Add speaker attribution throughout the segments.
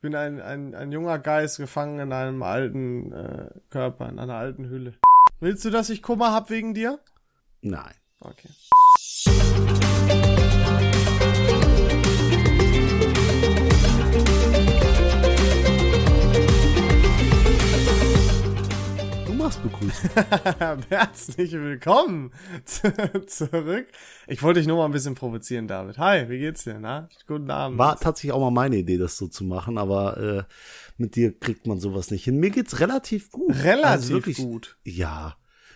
Speaker 1: Ich bin ein, ein, ein junger Geist gefangen in einem alten äh, Körper, in einer alten Hülle. Willst du, dass ich Kummer hab wegen dir?
Speaker 2: Nein.
Speaker 1: Okay.
Speaker 2: Machst begrüßen.
Speaker 1: Herzlich willkommen zurück. Ich wollte dich nur mal ein bisschen provozieren, David. Hi, wie geht's dir? Na? Guten Abend.
Speaker 2: War tatsächlich auch mal meine Idee, das so zu machen, aber äh, mit dir kriegt man sowas nicht hin. Mir geht's relativ gut.
Speaker 1: Relativ
Speaker 2: also wirklich,
Speaker 1: gut.
Speaker 2: Ja.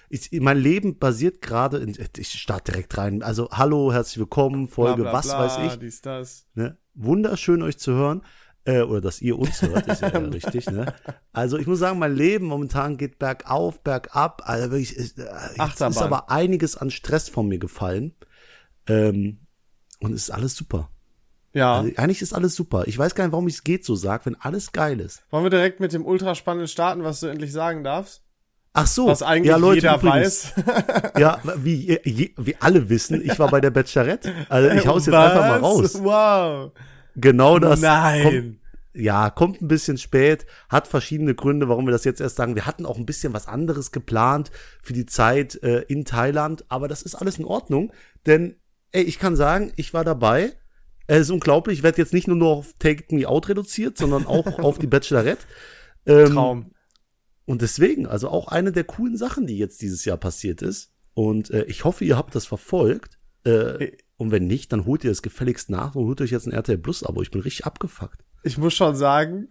Speaker 2: Ich, mein Leben basiert gerade in, ich starte direkt rein. Also, hallo, herzlich willkommen, Folge,
Speaker 1: Bla, bla,
Speaker 2: was
Speaker 1: bla,
Speaker 2: weiß ich.
Speaker 1: Dies, das.
Speaker 2: Ne? Wunderschön, euch zu hören. Äh, oder dass ihr uns hört, ist ja richtig, ne? Also ich muss sagen, mein Leben momentan geht bergauf, bergab. Also wirklich, ist, äh, jetzt ist aber einiges an Stress von mir gefallen. Ähm, und es ist alles super.
Speaker 1: Ja.
Speaker 2: Also eigentlich ist alles super. Ich weiß gar nicht, warum ich es geht so sag, wenn alles geil ist.
Speaker 1: Wollen wir direkt mit dem Ultraspannenden starten, was du endlich sagen darfst?
Speaker 2: Ach so,
Speaker 1: Was eigentlich
Speaker 2: ja, Leute,
Speaker 1: jeder
Speaker 2: übrigens,
Speaker 1: weiß.
Speaker 2: Ja, wie, wie alle wissen, ich war bei der Bachelorette. Also ich hau's jetzt einfach mal
Speaker 1: Was?
Speaker 2: raus.
Speaker 1: Wow.
Speaker 2: Genau das.
Speaker 1: Nein.
Speaker 2: Kommt, ja, kommt ein bisschen spät, hat verschiedene Gründe, warum wir das jetzt erst sagen. Wir hatten auch ein bisschen was anderes geplant für die Zeit äh, in Thailand, aber das ist alles in Ordnung, denn ey, ich kann sagen, ich war dabei. Es ist unglaublich, ich werde jetzt nicht nur noch auf Take Me Out reduziert, sondern auch auf die Bachelorette. Ähm,
Speaker 1: Traum.
Speaker 2: Und deswegen, also auch eine der coolen Sachen, die jetzt dieses Jahr passiert ist. Und äh, ich hoffe, ihr habt das verfolgt. Äh, und wenn nicht, dann holt ihr es gefälligst nach und holt euch jetzt ein RTL Plus Abo. Ich bin richtig abgefuckt.
Speaker 1: Ich muss schon sagen,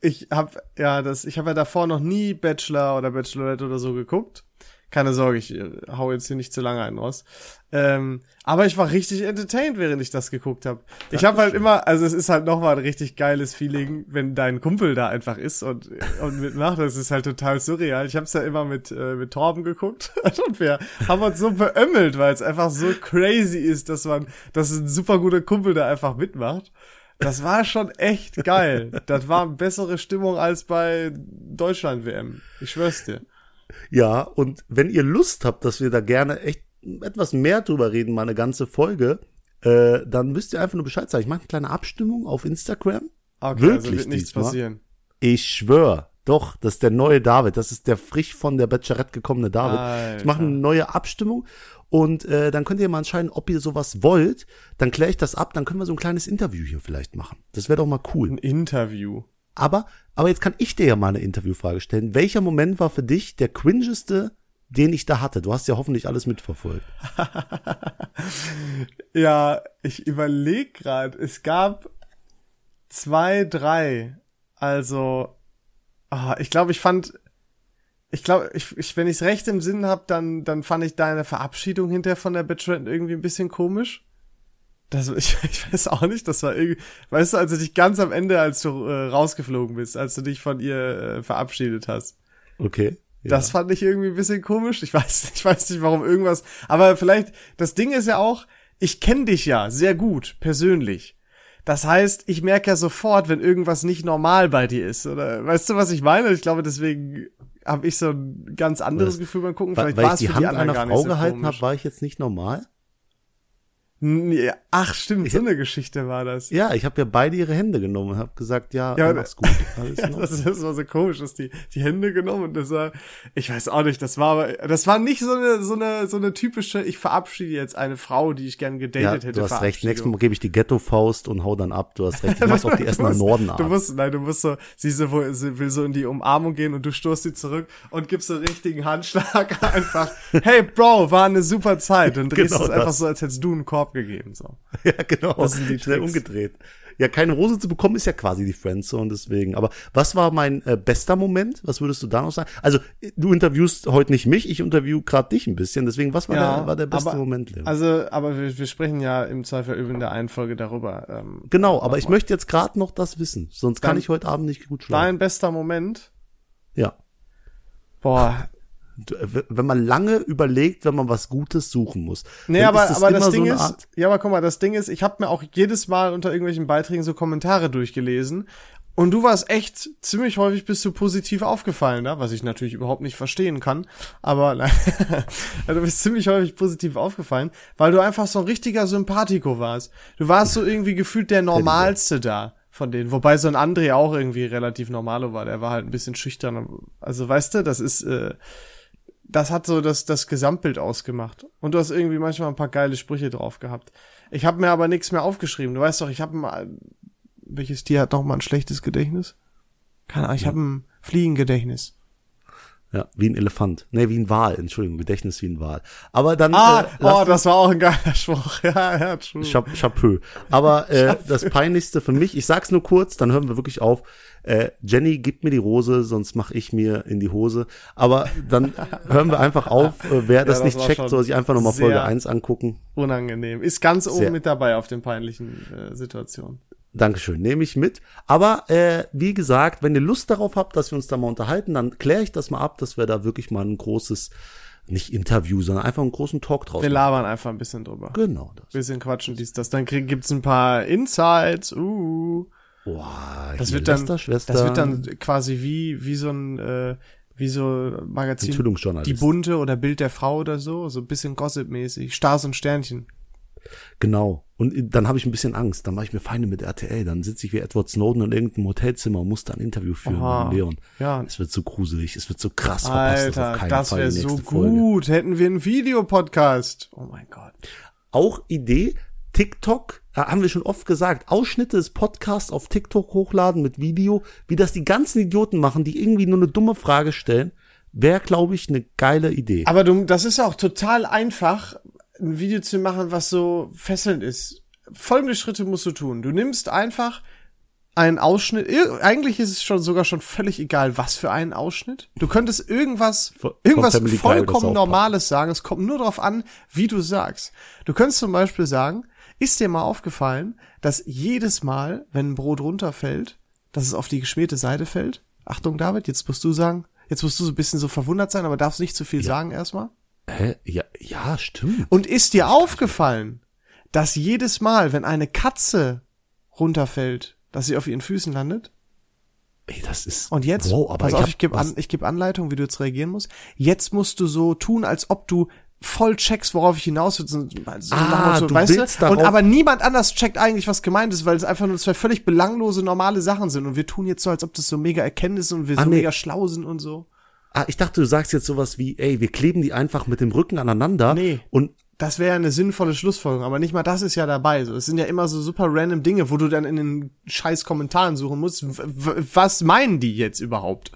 Speaker 1: ich habe ja das, ich habe ja davor noch nie Bachelor oder Bachelorette oder so geguckt. Keine Sorge, ich äh, hau jetzt hier nicht zu lange einen raus. Ähm, aber ich war richtig entertained, während ich das geguckt habe. Ich habe halt immer, also es ist halt nochmal ein richtig geiles Feeling, wenn dein Kumpel da einfach ist und, und mitmacht. Das ist halt total surreal. Ich habe es ja immer mit, äh, mit Torben geguckt und wir haben uns so beömmelt, weil es einfach so crazy ist, dass man, dass ein super guter Kumpel da einfach mitmacht. Das war schon echt geil. Das war bessere Stimmung als bei Deutschland-WM. Ich schwör's dir.
Speaker 2: Ja, und wenn ihr Lust habt, dass wir da gerne echt etwas mehr drüber reden, mal eine ganze Folge, äh, dann müsst ihr einfach nur Bescheid sagen. Ich mache eine kleine Abstimmung auf Instagram.
Speaker 1: Okay,
Speaker 2: Wirklich
Speaker 1: also wird nichts
Speaker 2: diesmal?
Speaker 1: passieren.
Speaker 2: Ich schwör, doch, das ist der neue David. Das ist der frisch von der Bachelorette gekommene David.
Speaker 1: Alter.
Speaker 2: Ich mache eine neue Abstimmung und äh, dann könnt ihr mal entscheiden, ob ihr sowas wollt. Dann kläre ich das ab, dann können wir so ein kleines Interview hier vielleicht machen. Das wäre doch mal cool.
Speaker 1: Ein Interview.
Speaker 2: Aber, aber jetzt kann ich dir ja mal eine Interviewfrage stellen. Welcher Moment war für dich der cringeste, den ich da hatte? Du hast ja hoffentlich alles mitverfolgt.
Speaker 1: Ja, ich überleg gerade. Es gab zwei, drei. Also, ah, ich glaube, ich fand, ich glaube, ich, ich, wenn ich es recht im Sinn habe, dann, dann fand ich deine Verabschiedung hinterher von der Bachelorette irgendwie ein bisschen komisch. Das, ich, ich weiß auch nicht, das war irgendwie, weißt du, als du dich ganz am Ende, als du äh, rausgeflogen bist, als du dich von ihr äh, verabschiedet hast.
Speaker 2: Okay. Ja.
Speaker 1: Das fand ich irgendwie ein bisschen komisch. Ich weiß, ich weiß nicht, warum irgendwas. Aber vielleicht, das Ding ist ja auch, ich kenne dich ja sehr gut, persönlich. Das heißt, ich merke ja sofort, wenn irgendwas nicht normal bei dir ist. Oder weißt du, was ich meine? Ich glaube, deswegen habe ich so ein ganz anderes? Gefühl beim Gucken. Vielleicht
Speaker 2: weil
Speaker 1: war
Speaker 2: ich
Speaker 1: es
Speaker 2: die Hand
Speaker 1: die
Speaker 2: einer Frau
Speaker 1: so
Speaker 2: gehalten habe, war ich jetzt nicht normal?
Speaker 1: Nee, ach, stimmt, so eine Geschichte war das.
Speaker 2: Ja, ich habe ja beide ihre Hände genommen und habe gesagt, ja,
Speaker 1: Ja,
Speaker 2: mach's gut. Alles
Speaker 1: Ja, das, das war so komisch, dass die die Hände genommen und das war, ich weiß auch nicht, das war aber, das war nicht so eine so eine so eine typische, ich verabschiede jetzt eine Frau, die ich gern gedatet
Speaker 2: ja,
Speaker 1: hätte.
Speaker 2: du hast recht. Nächstes. Mal gebe ich die Ghetto-Faust und hau dann ab. Du hast recht. Ich mach's auf die
Speaker 1: Du
Speaker 2: Essener
Speaker 1: musst-
Speaker 2: Norden
Speaker 1: Du
Speaker 2: ab.
Speaker 1: musst, nein, du musst so, sie, so, sie will so in die Umarmung gehen und du stoßt sie zurück und gibst so einen richtigen Handschlag einfach. Hey Bro, war eine super Zeit. Und drehst
Speaker 2: Genau
Speaker 1: es einfach so, als hättest du einen Korb gegeben. So.
Speaker 2: Ja, genau.
Speaker 1: Das sind die
Speaker 2: Schnell
Speaker 1: Tricks.
Speaker 2: umgedreht. Ja, keine Rose zu bekommen ist ja quasi die Friendzone, deswegen. Aber was war mein äh, bester Moment? Was würdest du da noch sagen? Also, äh, du interviewst heute nicht mich, ich interview gerade dich ein bisschen. Deswegen, was war, der, war der beste
Speaker 1: aber,
Speaker 2: Moment, Leo?
Speaker 1: Also, aber wir, wir sprechen ja im Zweifel in der einen Folge darüber. Ähm,
Speaker 2: genau, aber ich möchte jetzt gerade noch das wissen. Sonst kann
Speaker 1: Dann-
Speaker 2: ich heute Abend nicht gut schlafen.
Speaker 1: Dein bester Moment?
Speaker 2: Ja.
Speaker 1: Boah,
Speaker 2: Wenn man lange überlegt, wenn man was Gutes suchen muss.
Speaker 1: Nee, aber,
Speaker 2: ist das
Speaker 1: aber
Speaker 2: immer
Speaker 1: das
Speaker 2: so
Speaker 1: Ding
Speaker 2: eine
Speaker 1: ist,
Speaker 2: Art-
Speaker 1: ja, aber guck mal, das Ding ist, ich habe mir auch jedes Mal unter irgendwelchen Beiträgen so Kommentare durchgelesen und du warst echt ziemlich häufig bist du positiv aufgefallen, da, was ich natürlich überhaupt nicht verstehen kann, aber nein, du bist ziemlich häufig positiv aufgefallen, weil du einfach so ein richtiger Sympathico warst. Du warst so irgendwie gefühlt der Normalste da. von denen. Wobei so ein André auch irgendwie relativ normalo war. Der war halt ein bisschen schüchtern. Also weißt du, das ist, äh, das hat so das, das Gesamtbild ausgemacht. Und du hast irgendwie manchmal ein paar geile Sprüche drauf gehabt. Ich habe mir aber nichts mehr aufgeschrieben. Du weißt doch, ich habe mal, welches Tier hat noch mal ein schlechtes Gedächtnis? Keine Ahnung, ich ja. habe ein Fliegengedächtnis.
Speaker 2: Ja, wie ein Elefant. Nee, wie ein Wal. Entschuldigung, Gedächtnis wie ein Wal. Aber dann.
Speaker 1: Ah, äh, oh, das war auch ein geiler Spruch. Ja, ja,
Speaker 2: true. Chap Chapeau. Aber äh, das Peinlichste für mich, ich sag's nur kurz, dann hören wir wirklich auf. Äh, Jenny, gib mir die Rose, sonst mach ich mir in die Hose. Aber dann hören wir einfach auf. Äh, wer das, ja, das nicht checkt, soll sich einfach nochmal Folge 1 angucken.
Speaker 1: Unangenehm. Ist ganz oben sehr. mit dabei auf den peinlichen äh, Situationen.
Speaker 2: Dankeschön, nehme ich mit. Aber äh, wie gesagt, wenn ihr Lust darauf habt, dass wir uns da mal unterhalten, dann kläre ich das mal ab, dass wir da wirklich mal ein großes, nicht Interview, sondern einfach einen großen Talk draus
Speaker 1: Wir labern einfach ein bisschen drüber.
Speaker 2: Genau.
Speaker 1: Das. Bisschen quatschen, dies, das. Dann krieg, gibt's ein paar Insights. Uh.
Speaker 2: Boah,
Speaker 1: das wird dann, das wird dann quasi wie, wie so ein, äh, wie so Magazin, die Bunte oder Bild der Frau oder so, so ein bisschen Gossip-mäßig, Stars und Sternchen.
Speaker 2: Genau. Und dann habe ich ein bisschen Angst. Dann mache ich mir Feinde mit RTL. Dann sitze ich wie Edward Snowden in irgendeinem Hotelzimmer und muss da ein Interview führen Aha. mit Leon. Ja. Es wird so gruselig. Es wird so krass
Speaker 1: verpasst. Alter, das, das wäre so gut. Folge. Hätten wir einen Videopodcast. Oh mein Gott.
Speaker 2: Auch Idee. TikTok, haben wir schon oft gesagt, Ausschnitte des Podcasts auf TikTok hochladen mit Video, wie das die ganzen Idioten machen, die irgendwie nur eine dumme Frage stellen, wäre, glaube ich, eine geile Idee.
Speaker 1: Aber du, das ist auch total einfach, ein Video zu machen, was so fesselnd ist. Folgende Schritte musst du tun. Du nimmst einfach einen Ausschnitt. Eigentlich ist es schon sogar schon völlig egal, was für einen Ausschnitt. Du könntest irgendwas, irgendwas vollkommen Normales sagen. Es kommt nur darauf an, wie du sagst. Du könntest zum Beispiel sagen, ist dir mal aufgefallen, dass jedes Mal, wenn ein Brot runterfällt, dass es auf die geschmierte Seite fällt? Achtung, David, jetzt musst du sagen, jetzt musst du so ein bisschen so verwundert sein, aber darfst nicht zu viel ja. sagen erstmal.
Speaker 2: Hä? Ja, ja, stimmt.
Speaker 1: Und ist dir aufgefallen, dass jedes Mal, wenn eine Katze runterfällt, dass sie auf ihren Füßen landet?
Speaker 2: Ey, das ist.
Speaker 1: Und jetzt, wow, aber pass ich auf, ich gebe an, ich geb Anleitung, wie du jetzt reagieren musst. Jetzt musst du so tun, als ob du voll checkst, worauf ich hinaus will. So,
Speaker 2: so ah, du weißt du?
Speaker 1: Und aber niemand anders checkt eigentlich, was gemeint ist, weil es einfach nur zwei völlig belanglose, normale Sachen sind. Und wir tun jetzt so, als ob das so mega Erkenntnisse und wir ah, so nee. mega schlau sind und so.
Speaker 2: Ah, ich dachte, du sagst jetzt sowas wie, ey, wir kleben die einfach mit dem Rücken aneinander.
Speaker 1: Nee. Und das wäre eine sinnvolle Schlussfolgerung, aber nicht mal das ist ja dabei. So, es sind ja immer so super random Dinge, wo du dann in den scheiß Kommentaren suchen musst, was meinen die jetzt überhaupt?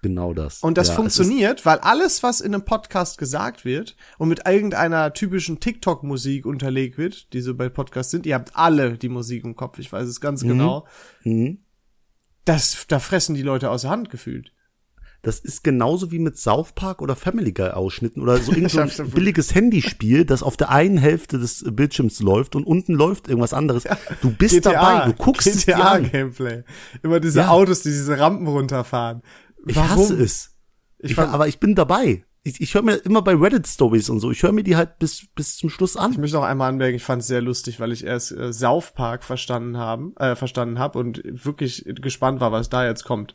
Speaker 2: Genau das.
Speaker 1: Und das ja, funktioniert, weil alles, was in einem Podcast gesagt wird und mit irgendeiner typischen TikTok-Musik unterlegt wird, die so bei Podcasts sind, ihr habt alle die Musik im Kopf, ich weiß es ganz mhm. genau. Mhm. Das, da fressen die Leute aus der Hand gefühlt.
Speaker 2: Das ist genauso wie mit South Park oder Family Guy Ausschnitten oder so irgendein so billiges Handyspiel, das auf der einen Hälfte des Bildschirms läuft und unten läuft irgendwas anderes. Du bist GTA, dabei, du guckst
Speaker 1: GTA Gameplay. Immer diese ja. Autos, die diese Rampen runterfahren.
Speaker 2: Warum? Ich hasse es. Ich, ich aber ich bin dabei. Ich, ich höre mir immer bei Reddit Stories und so, ich höre mir die halt bis bis zum Schluss an.
Speaker 1: Ich möchte noch einmal anmerken, ich fand es sehr lustig, weil ich erst äh, South Park verstanden haben, äh, verstanden habe und wirklich gespannt war, was da jetzt kommt.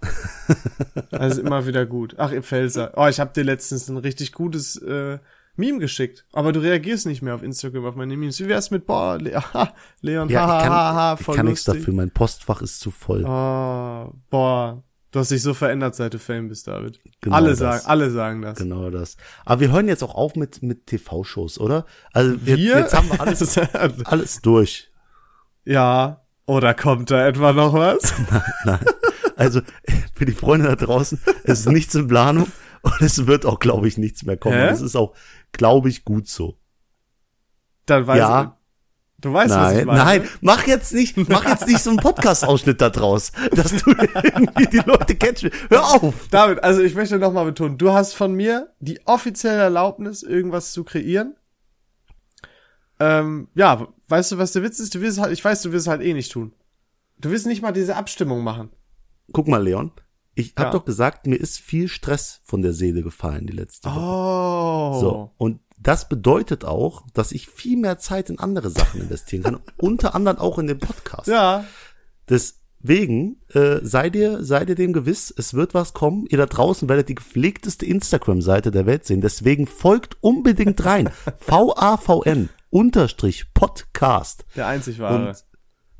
Speaker 1: also immer wieder gut. Ach, ihr Felser. Oh, ich habe dir letztens ein richtig gutes äh, Meme geschickt. Aber du reagierst nicht mehr auf Instagram auf meine Memes. Wie wär's mit, boah, Le Leon,
Speaker 2: ja, ha, ich kann, ha, ha, voll Ich kann nichts dafür, mein Postfach ist zu voll.
Speaker 1: Oh, boah. Du hast dich so verändert, seit du Fame bist, David. Genau alle das. sagen, alle sagen das.
Speaker 2: Genau das. Aber wir hören jetzt auch auf mit, mit TV-Shows, oder? Also wir, wir? jetzt haben wir alles, alles durch.
Speaker 1: Ja. Oder kommt da etwa noch was?
Speaker 2: nein, nein. Also für die Freunde da draußen, es ist nichts in Planung und es wird auch, glaube ich, nichts mehr kommen. Es ist auch, glaube ich, gut so.
Speaker 1: Dann weiß ja. ich. Du weißt,
Speaker 2: nein,
Speaker 1: was ich meine.
Speaker 2: Nein, mach jetzt nicht, mach jetzt nicht so einen Podcast-Ausschnitt da draus, dass du irgendwie die Leute kennst. Hör auf!
Speaker 1: David, also ich möchte nochmal betonen, du hast von mir die offizielle Erlaubnis, irgendwas zu kreieren. Ähm, ja, weißt du, was der Witz ist? Du wirst halt, ich weiß, du wirst halt eh nicht tun. Du wirst nicht mal diese Abstimmung machen
Speaker 2: guck mal, Leon, ich habe ja. doch gesagt, mir ist viel Stress von der Seele gefallen die letzte Woche.
Speaker 1: Oh.
Speaker 2: So, und das bedeutet auch, dass ich viel mehr Zeit in andere Sachen investieren kann, unter anderem auch in den Podcast.
Speaker 1: Ja.
Speaker 2: Deswegen äh, sei dir sei dir dem gewiss, es wird was kommen. Ihr da draußen werdet die gepflegteste Instagram-Seite der Welt sehen. Deswegen folgt unbedingt rein. V A V N unterstrich Podcast.
Speaker 1: Der einzig wahre. Und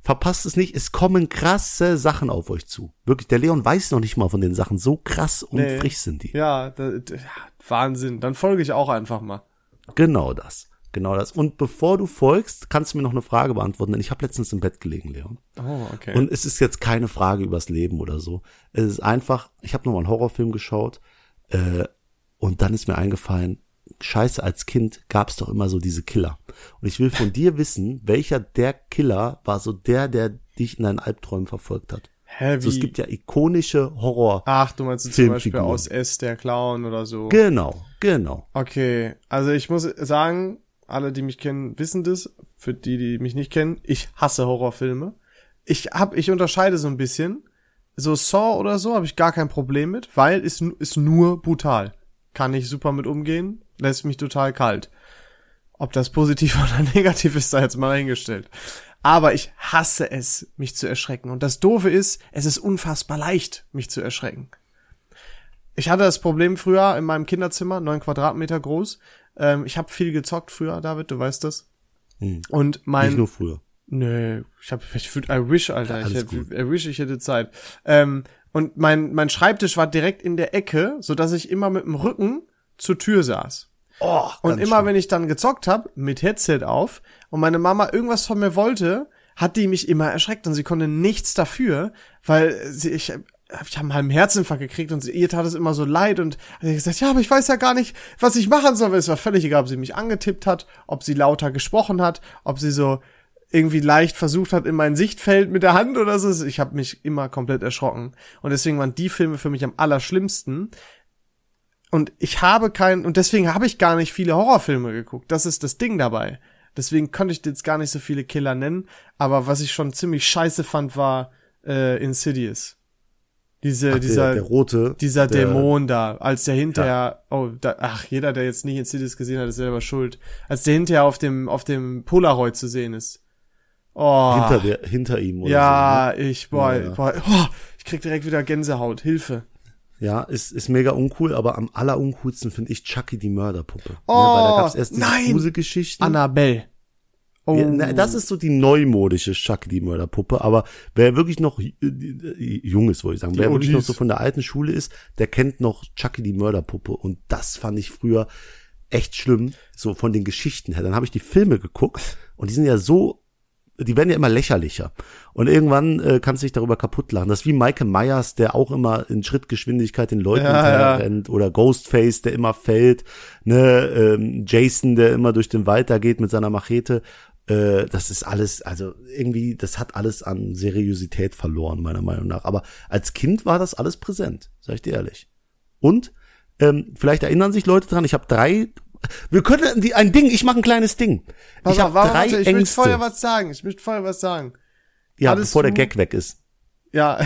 Speaker 2: verpasst es nicht. Es kommen krasse Sachen auf euch zu. Wirklich, der Leon weiß noch nicht mal von den Sachen. So krass und
Speaker 1: Nee.
Speaker 2: frisch sind die.
Speaker 1: Ja, da, da, Wahnsinn. Dann folge ich auch einfach mal.
Speaker 2: Genau das. Genau das. Und bevor du folgst, kannst du mir noch eine Frage beantworten, denn ich habe letztens im Bett gelegen, Leon.
Speaker 1: Oh, okay.
Speaker 2: Und es ist jetzt keine Frage übers Leben oder so. Es ist einfach, ich habe nochmal einen Horrorfilm geschaut äh, und dann ist mir eingefallen, scheiße, als Kind gab es doch immer so diese Killer. Und ich will von dir wissen, welcher der Killer war so der, der dich in deinen Albträumen verfolgt hat.
Speaker 1: Hä, wie?
Speaker 2: Also es gibt ja ikonische Horror.
Speaker 1: Ach, du meinst zum Beispiel
Speaker 2: Filmfiguren.
Speaker 1: aus S, der Clown oder so.
Speaker 2: Genau, genau.
Speaker 1: Okay, also ich muss sagen, alle, die mich kennen, wissen das. Für die, die mich nicht kennen, ich hasse Horrorfilme. Ich hab, ich unterscheide so ein bisschen. So Saw oder so habe ich gar kein Problem mit, weil ist, ist nur brutal. Kann ich super mit umgehen, lässt mich total kalt. Ob das positiv oder negativ ist, sei jetzt mal dahingestellt. Aber ich hasse es, mich zu erschrecken. Und das Doofe ist, es ist unfassbar leicht, mich zu erschrecken. Ich hatte das Problem früher in meinem Kinderzimmer, neun Quadratmeter groß. Ähm, ich habe viel gezockt früher, David, du weißt das.
Speaker 2: Hm.
Speaker 1: Und mein
Speaker 2: Nicht nur früher.
Speaker 1: Nö, ich hab, ich würd, I wish, Alter. Ich hätte. I wish, ich hätte Zeit. Ähm, und mein, mein Schreibtisch war direkt in der Ecke, so dass ich immer mit dem Rücken zur Tür saß.
Speaker 2: Oh,
Speaker 1: Und immer wenn ich dann gezockt habe, mit Headset auf, und meine Mama irgendwas von mir wollte, hat die mich immer erschreckt und sie konnte nichts dafür, weil sie, ich, ich habe einen Herzinfarkt gekriegt und sie, ihr tat es immer so leid und hat gesagt, ja, aber ich weiß ja gar nicht, was ich machen soll. Es war völlig egal, ob sie mich angetippt hat, ob sie lauter gesprochen hat, ob sie so irgendwie leicht versucht hat in mein Sichtfeld mit der Hand oder so. Ich habe mich immer komplett erschrocken. Und deswegen waren die Filme für mich am allerschlimmsten. Und ich habe keinen, und deswegen habe ich gar nicht viele Horrorfilme geguckt. Das ist das Ding dabei. Deswegen konnte ich jetzt gar nicht so viele Killer nennen. Aber was ich schon ziemlich scheiße fand, war äh, Insidious. Diese,
Speaker 2: Ach,
Speaker 1: dieser,
Speaker 2: der, der rote.
Speaker 1: dieser
Speaker 2: der,
Speaker 1: Dämon da, als der hinterher, oh, da, ach, jeder, der jetzt nicht Insidious gesehen hat, ist selber schuld. Als der hinterher auf dem, auf dem Polaroid zu sehen ist. Oh.
Speaker 2: Hinter, der, hinter ihm oder
Speaker 1: ja, ich, boah,
Speaker 2: Ja, ja.
Speaker 1: boah, oh, ich krieg direkt wieder Gänsehaut. Hilfe.
Speaker 2: Ja, ist, ist mega uncool, aber am alleruncoolsten finde ich Chucky die Mörderpuppe.
Speaker 1: Oh,
Speaker 2: ne, weil da gab's erst diese
Speaker 1: nein!
Speaker 2: Gruselgeschichten.
Speaker 1: Annabelle. Oh.
Speaker 2: Ja, na, das ist so die neumodische Chucky die Mörderpuppe, aber wer wirklich noch äh, jung ist, wollte ich sagen,
Speaker 1: Die
Speaker 2: wer wirklich
Speaker 1: OGs.
Speaker 2: noch so von der alten Schule ist, der kennt noch Chucky die Mörderpuppe und das fand ich früher echt schlimm, so von den Geschichten her. Dann habe ich die Filme geguckt und die sind ja so die werden ja immer lächerlicher. Und irgendwann äh, kannst du dich darüber kaputt lachen. Das ist wie Michael Myers, der auch immer in Schrittgeschwindigkeit den Leuten
Speaker 1: Ja, ja.
Speaker 2: rennt. Oder Ghostface, der immer fällt. Ne? Ähm, Jason, der immer durch den Wald da geht mit seiner Machete. Äh, das ist alles, also irgendwie, das hat alles an Seriosität verloren, meiner Meinung nach. Aber als Kind war das alles präsent, sag ich dir ehrlich. Und ähm, vielleicht erinnern sich Leute dran, ich habe drei. Wir können die, ein Ding, ich mache ein kleines Ding.
Speaker 1: Pass
Speaker 2: ich habe drei
Speaker 1: warte, ich möchte
Speaker 2: Ängste.
Speaker 1: vorher was sagen. Ich möchte vorher was sagen.
Speaker 2: ja,
Speaker 1: hattest
Speaker 2: bevor der
Speaker 1: du-
Speaker 2: Gag weg ist.
Speaker 1: Ja,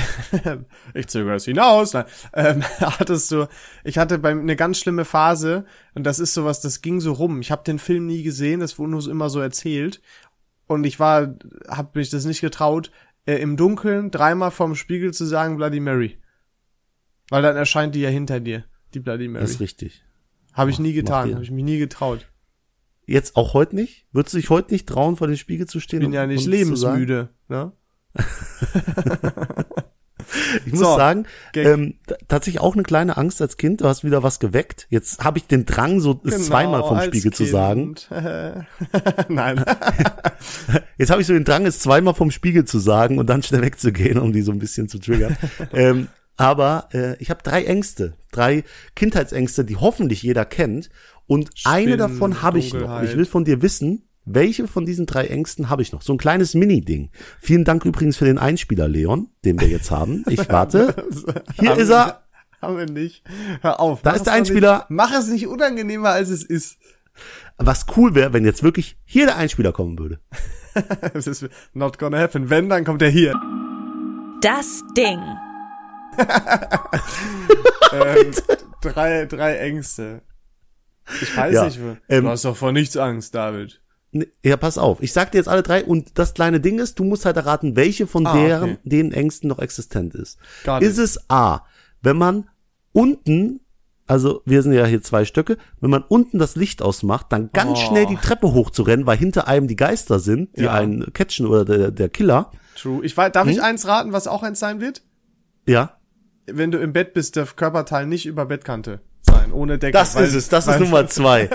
Speaker 1: ich zögere es hinaus. Nein. Ähm, hattest du, ich hatte bei eine ganz schlimme Phase und das ist sowas, das ging so rum. Ich habe den Film nie gesehen, das wurde nur so immer so erzählt und ich war, habe mich das nicht getraut, äh, im Dunkeln dreimal vorm Spiegel zu sagen Bloody Mary, weil dann erscheint die ja hinter dir, die Bloody
Speaker 2: Das ist
Speaker 1: Mary.
Speaker 2: richtig.
Speaker 1: Habe ich nie getan, habe ich mich nie getraut.
Speaker 2: Jetzt auch heute nicht? Würdest du dich heute nicht trauen, vor dem Spiegel zu stehen?
Speaker 1: Bin
Speaker 2: und-
Speaker 1: ja nicht lebensmüde, ne?
Speaker 2: Ich muss
Speaker 1: So,
Speaker 2: sagen, ähm, tatsächlich auch eine kleine Angst als Kind. Du hast wieder was geweckt. Jetzt habe ich den Drang, so es
Speaker 1: Genau,
Speaker 2: zweimal vom Spiegel zu sagen.
Speaker 1: Kind. Nein.
Speaker 2: Jetzt habe ich so den Drang, es zweimal vom Spiegel zu sagen und dann schnell wegzugehen, um die so ein bisschen zu triggern. ähm, aber äh, ich habe drei Ängste, drei Kindheitsängste, die hoffentlich jeder kennt. Und eine
Speaker 1: Spinnen,
Speaker 2: davon habe ich noch. Und ich will von dir wissen, welche von diesen drei Ängsten habe ich noch? So ein kleines Mini-Ding. Vielen Dank übrigens für den Einspieler, Leon, den wir jetzt haben. Ich warte. Hier
Speaker 1: Haben
Speaker 2: ist
Speaker 1: wir-
Speaker 2: er.
Speaker 1: Haben wir nicht. Hör auf.
Speaker 2: Da ist der Einspieler.
Speaker 1: Nicht, mach es nicht unangenehmer, als es ist.
Speaker 2: Was cool wäre, wenn jetzt wirklich hier der Einspieler kommen würde.
Speaker 1: Es ist not gonna happen. Wenn, dann kommt er hier.
Speaker 3: Das Ding.
Speaker 1: Ähm, drei, drei Ängste. Ich weiß
Speaker 2: Ja,
Speaker 1: nicht. Du
Speaker 2: ähm,
Speaker 1: hast doch vor nichts Angst, David.
Speaker 2: Ne, Ja, pass auf. Ich sag dir jetzt alle drei und das kleine Ding ist, du musst halt erraten, welche von
Speaker 1: Ah,
Speaker 2: deren,
Speaker 1: okay.
Speaker 2: den Ängsten noch existent ist.
Speaker 1: Got
Speaker 2: Ist es A, wenn man unten Also wir sind ja hier zwei Stöcke. Wenn man unten das Licht ausmacht, dann ganz
Speaker 1: Oh.
Speaker 2: schnell die Treppe hochzurennen, weil hinter einem die Geister sind, die
Speaker 1: Ja.
Speaker 2: einen catchen oder der, der Killer.
Speaker 1: True. Ich weiß, darf ich
Speaker 2: Hm?
Speaker 1: eins raten, was auch eins sein wird?
Speaker 2: Ja,
Speaker 1: Wenn du im Bett bist, der Körperteil nicht über Bettkante sein, ohne Decke.
Speaker 2: das
Speaker 1: weil-
Speaker 2: ist es. Das ist Nummer zwei.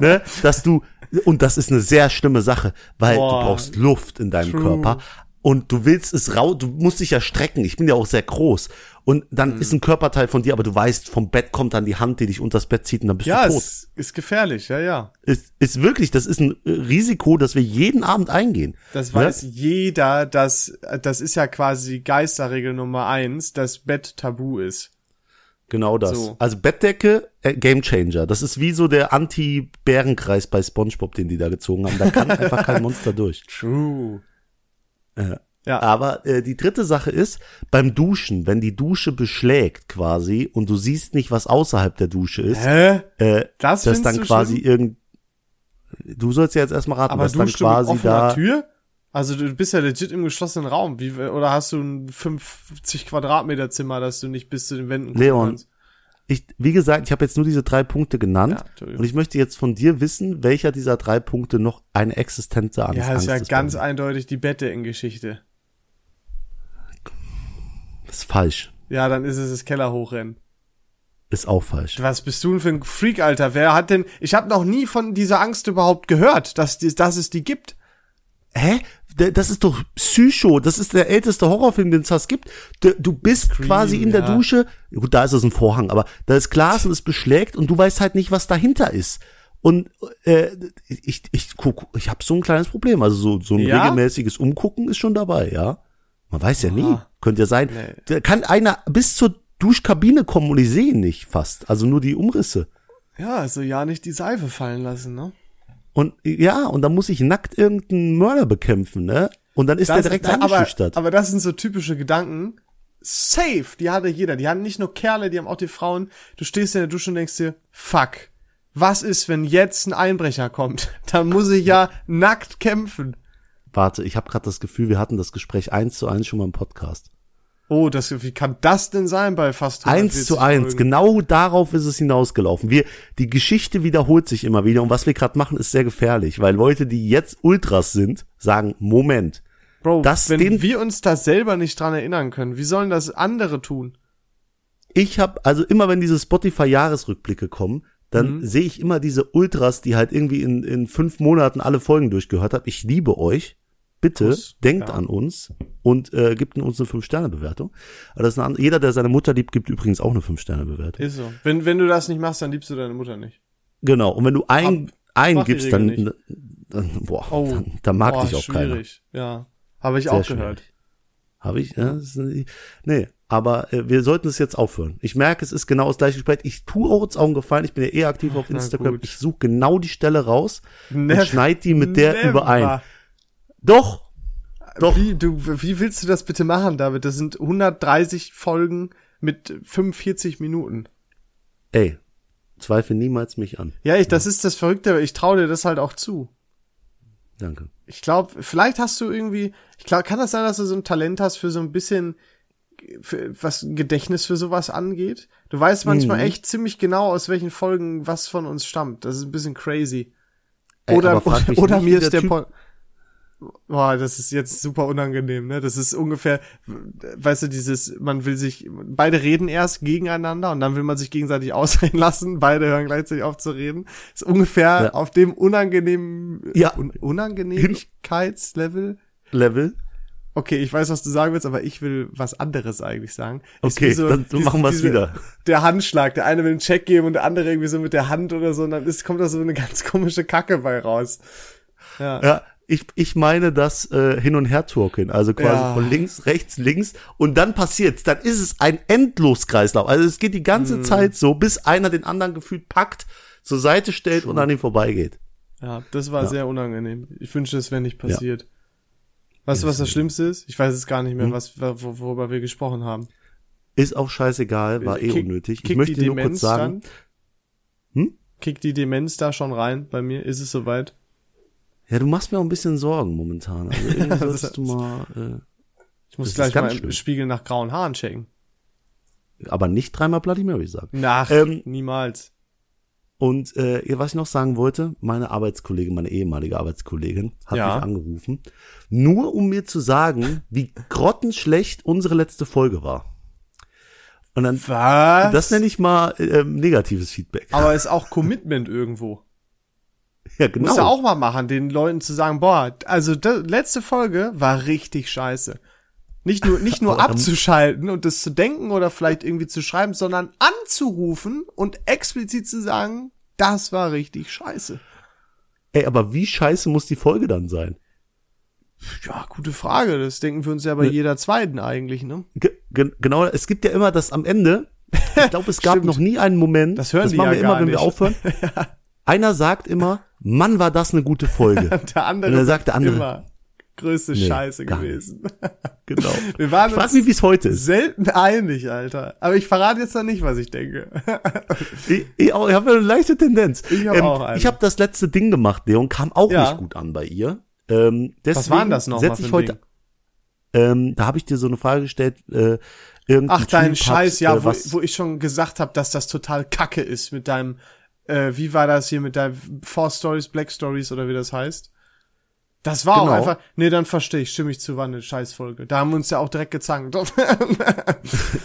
Speaker 2: ne? Dass du und das ist eine sehr schlimme Sache, weil
Speaker 1: Boah.
Speaker 2: du brauchst Luft in deinem
Speaker 1: True.
Speaker 2: Körper und du willst es rau, du musst dich ja strecken. Ich bin ja auch sehr groß und dann
Speaker 1: Mhm.
Speaker 2: ist ein Körperteil von dir, aber du weißt, vom Bett kommt dann die Hand, die dich unters Bett zieht und dann bist
Speaker 1: Ja,
Speaker 2: du tot.
Speaker 1: es ist gefährlich, ja, ja.
Speaker 2: ist, ist wirklich, das ist ein äh, Risiko, das wir jeden Abend eingehen.
Speaker 1: Das weiß jeder, dass das ist ja quasi Geisterregel Nummer eins, dass Bett tabu ist.
Speaker 2: Genau das.
Speaker 1: So.
Speaker 2: Also Bettdecke, äh, Game Changer. Das ist wie so der Anti-Bärenkreis bei SpongeBob, den die da gezogen haben. Da kann einfach kein Monster durch.
Speaker 1: True.
Speaker 2: Ja.
Speaker 1: Ja.
Speaker 2: Aber äh, die dritte Sache ist, beim Duschen, wenn die Dusche beschlägt quasi und du siehst nicht, was außerhalb der Dusche ist,
Speaker 1: Hä?
Speaker 2: äh,
Speaker 1: Das
Speaker 2: dass
Speaker 1: findest
Speaker 2: dann quasi irgend Du sollst ja jetzt erstmal raten,
Speaker 1: Aber
Speaker 2: dass dann
Speaker 1: duschst du mit
Speaker 2: quasi da
Speaker 1: Tür? Also du bist ja legit im geschlossenen Raum. Wie, oder hast du ein 50 Quadratmeter Zimmer, dass du nicht bis zu den Wänden gucken
Speaker 2: Leon,
Speaker 1: kannst?
Speaker 2: Ich, wie gesagt, ich habe jetzt nur diese drei Punkte genannt
Speaker 1: Ja,
Speaker 2: und ich möchte jetzt von dir wissen, welcher dieser drei Punkte noch eine existente Angst
Speaker 1: Ja, ist ja
Speaker 2: Angst
Speaker 1: ganz eindeutig die Bettdeckengeschichte.
Speaker 2: Das ist falsch.
Speaker 1: Ja, dann ist es das Keller hochrennen.
Speaker 2: Ist auch falsch.
Speaker 1: Was bist du denn für ein Freak, Alter? Wer hat denn, ich habe noch nie von dieser Angst überhaupt gehört, dass, dass es die gibt.
Speaker 2: Hä? Das ist doch Psycho. Das ist der älteste Horrorfilm, den es fast gibt. Du, bist
Speaker 1: Scream,
Speaker 2: quasi in der
Speaker 1: ja.
Speaker 2: Dusche. Gut, da ist es ein Vorhang, aber da ist Glas und es beschlägt und du weißt halt nicht, was dahinter ist. Und äh, ich, ich guck, ich habe so ein kleines Problem. Also so, so ein
Speaker 1: Ja?
Speaker 2: regelmäßiges Umgucken ist schon dabei, ja. Man weiß ja nie.
Speaker 1: Aha.
Speaker 2: Könnte ja sein.
Speaker 1: Nee.
Speaker 2: Da kann einer bis zur Duschkabine kommen und ich sehe ihn nicht fast. Also nur die Umrisse.
Speaker 1: Ja, also ja nicht die Seife fallen lassen, ne?
Speaker 2: Und ja, und dann muss ich nackt irgendeinen Mörder bekämpfen, ne? Und dann ist der direkt
Speaker 1: aber,
Speaker 2: eingeschüchtert.
Speaker 1: aber das sind so typische Gedanken. Safe, die hatte jeder. Die haben nicht nur Kerle, die haben auch die Frauen. Du stehst in der Dusche und denkst dir, fuck, was ist, wenn jetzt ein Einbrecher kommt? Dann muss ich ja nackt kämpfen.
Speaker 2: Warte, ich habe gerade das Gefühl, wir hatten das Gespräch eins zu eins schon mal im Podcast.
Speaker 1: Oh, das, wie kann das denn sein bei fast
Speaker 2: Eins zu
Speaker 1: 140
Speaker 2: eins,
Speaker 1: Folgen?
Speaker 2: genau darauf ist es hinausgelaufen. Wir, die Geschichte wiederholt sich immer wieder und was wir gerade machen, ist sehr gefährlich, weil Leute, die jetzt Ultras sind, sagen, Moment,
Speaker 1: Bro,
Speaker 2: das
Speaker 1: wenn
Speaker 2: den-
Speaker 1: wir uns da selber nicht dran erinnern können, wie sollen das andere tun?
Speaker 2: ich habe also immer wenn diese Spotify-Jahresrückblicke kommen, dann
Speaker 1: Mhm.
Speaker 2: sehe ich immer diese Ultras, die halt irgendwie in, in fünf Monaten alle Folgen durchgehört haben. Ich liebe euch. Bitte
Speaker 1: Kuss,
Speaker 2: denkt
Speaker 1: ja.
Speaker 2: an uns und äh, gibt uns eine 5-Sterne-Bewertung. Aber das ist eine andere, jeder, der seine Mutter liebt, gibt übrigens auch eine 5-Sterne-Bewertung.
Speaker 1: Ist so. Wenn, wenn du das nicht machst, dann liebst du deine Mutter nicht.
Speaker 2: Genau. Und wenn du ein, eingibst, dann,
Speaker 1: Regel
Speaker 2: dann, boah,
Speaker 1: Oh,
Speaker 2: dann, dann mag
Speaker 1: Boah,
Speaker 2: dich auch keiner.
Speaker 1: schwierig. Ja, habe ich
Speaker 2: Sehr
Speaker 1: auch
Speaker 2: schwierig.
Speaker 1: gehört.
Speaker 2: Habe ich? Ja, nee, aber äh, wir sollten es jetzt aufhören. Ich merke, es ist genau das gleiche Gespräch. Ich tue auch jetzt auch einen Gefallen. Ich bin ja eher aktiv auf
Speaker 1: na
Speaker 2: Instagram. Ich suche genau die Stelle raus
Speaker 1: Never-
Speaker 2: und schneid die mit der
Speaker 1: never.
Speaker 2: überein. Doch, doch.
Speaker 1: Wie, du, wie willst du das bitte machen, David? Das sind 130 Folgen mit 45 Minuten.
Speaker 2: Ey, zweifle niemals mich an.
Speaker 1: Ja, ich, das ist das Verrückte, ich traue dir das halt auch zu.
Speaker 2: Danke.
Speaker 1: Ich glaube, vielleicht hast du irgendwie, ich glaube, kann das sein, dass du so ein Talent hast für so ein bisschen, für, was Gedächtnis für sowas angeht? Du weißt manchmal
Speaker 2: Mhm.
Speaker 1: echt ziemlich genau, aus welchen Folgen was von uns stammt. Das ist ein bisschen crazy.
Speaker 2: Ey,
Speaker 1: Oder,
Speaker 2: aber
Speaker 1: oder
Speaker 2: nicht,
Speaker 1: mir ist der Pol Boah, das ist jetzt super unangenehm, ne? Das ist ungefähr, weißt du, dieses, man will sich, beide reden erst gegeneinander und dann will man sich gegenseitig ausreden lassen, beide hören gleichzeitig auf zu reden. ist ungefähr
Speaker 2: Ja.
Speaker 1: auf dem unangenehmen,
Speaker 2: Ja.
Speaker 1: Un Unangenehmigkeitslevel.
Speaker 2: Level.
Speaker 1: Okay, ich weiß, was du sagen willst, aber ich will was anderes eigentlich sagen.
Speaker 2: Okay,
Speaker 1: so
Speaker 2: dann
Speaker 1: dies-
Speaker 2: machen wir's
Speaker 1: diese-
Speaker 2: wieder.
Speaker 1: Der Handschlag, der eine will einen Check geben und der andere irgendwie so mit der Hand oder so, und dann ist, kommt da so eine ganz komische Kacke bei raus. Ja.
Speaker 2: Ja, ich, ich meine das äh, Hin- und Her-Turken, also quasi
Speaker 1: Ja.
Speaker 2: von links, rechts, links und dann passiert's, dann ist es ein Endloskreislauf. Also es geht die ganze Zeit so, bis einer den anderen gefühlt packt, zur Seite stellt und an ihm vorbeigeht.
Speaker 1: Ja, das war
Speaker 2: Ja.
Speaker 1: sehr unangenehm. Ich wünschte, es wäre nicht passiert. Weißt du, was das Schlimmste ist? Ich weiß es gar nicht mehr,
Speaker 2: Hm?
Speaker 1: was, wor- worüber wir gesprochen haben.
Speaker 2: Ist auch scheißegal, war eh
Speaker 1: Kick-
Speaker 2: unnötig. Ich möchte nur kurz sagen,
Speaker 1: Dann?
Speaker 2: Hm?
Speaker 1: Kickt die Demenz da schon rein? Bei mir ist es soweit.
Speaker 2: Ja, du machst mir auch ein bisschen Sorgen momentan. Also irgendwie solltest du mal, äh,
Speaker 1: Ich muss gleich mal im. Spiegel nach grauen Haaren checken.
Speaker 2: aber nicht dreimal Bloody Mary sagen.
Speaker 1: Nach,
Speaker 2: Ähm,
Speaker 1: niemals.
Speaker 2: Und äh, was ich noch sagen wollte, meine Arbeitskollegin, meine ehemalige Arbeitskollegin, hat
Speaker 1: Ja.
Speaker 2: mich angerufen, nur um mir zu sagen, wie grottenschlecht unsere letzte Folge war. Und dann,
Speaker 1: Was?
Speaker 2: das nenne ich mal ähm, negatives Feedback.
Speaker 1: Aber ist auch Commitment irgendwo.
Speaker 2: Ja, genau.
Speaker 1: Muss ja auch mal machen, den Leuten zu sagen, boah, also die letzte Folge war richtig scheiße. Nicht nur, nicht nur abzuschalten und das zu denken oder vielleicht irgendwie zu schreiben, sondern anzurufen und explizit zu sagen, das war richtig scheiße.
Speaker 2: Ey, aber wie scheiße muss die Folge dann sein?
Speaker 1: Ja, gute Frage. Das denken wir uns ja bei
Speaker 2: Ne.
Speaker 1: jeder zweiten eigentlich, ne?
Speaker 2: Ge ge genau, es gibt ja immer das am Ende. Ich glaube, es gab noch nie einen Moment.
Speaker 1: Das hören die
Speaker 2: machen
Speaker 1: ja
Speaker 2: wir immer,
Speaker 1: gar
Speaker 2: wenn wir aufhören. Einer sagt immer, Mann, war das eine gute Folge.
Speaker 1: Der andere
Speaker 2: Und dann sagt der andere,
Speaker 1: immer größte
Speaker 2: Nee,
Speaker 1: Scheiße gewesen.
Speaker 2: genau.
Speaker 1: Wir waren
Speaker 2: Ich
Speaker 1: uns
Speaker 2: mich, wie es heute ist.
Speaker 1: selten einig, Alter. Aber ich verrate jetzt noch nicht, was ich denke.
Speaker 2: Ich, ich, ich habe eine leichte Tendenz. Ähm,
Speaker 1: Ich hab auch eine.
Speaker 2: ich habe das letzte Ding gemacht, Leon, kam auch
Speaker 1: Ja.
Speaker 2: nicht gut an bei ihr. Ähm, deswegen
Speaker 1: Was war denn das nochmal
Speaker 2: setz ich heute,
Speaker 1: Ding?
Speaker 2: ähm, Da habe ich dir so eine Frage gestellt. Äh,
Speaker 1: Ach, dein Scheiß, ja,
Speaker 2: äh,
Speaker 1: wo, wo ich schon gesagt habe, dass das total kacke ist mit deinem, äh, wie war das hier mit deinem Four Stories, Black Stories oder wie das heißt? Das war auch
Speaker 2: Genau.
Speaker 1: einfach, nee, dann verstehe ich, stimme ich zu, war eine Scheißfolge. Da haben wir uns ja auch direkt gezankt.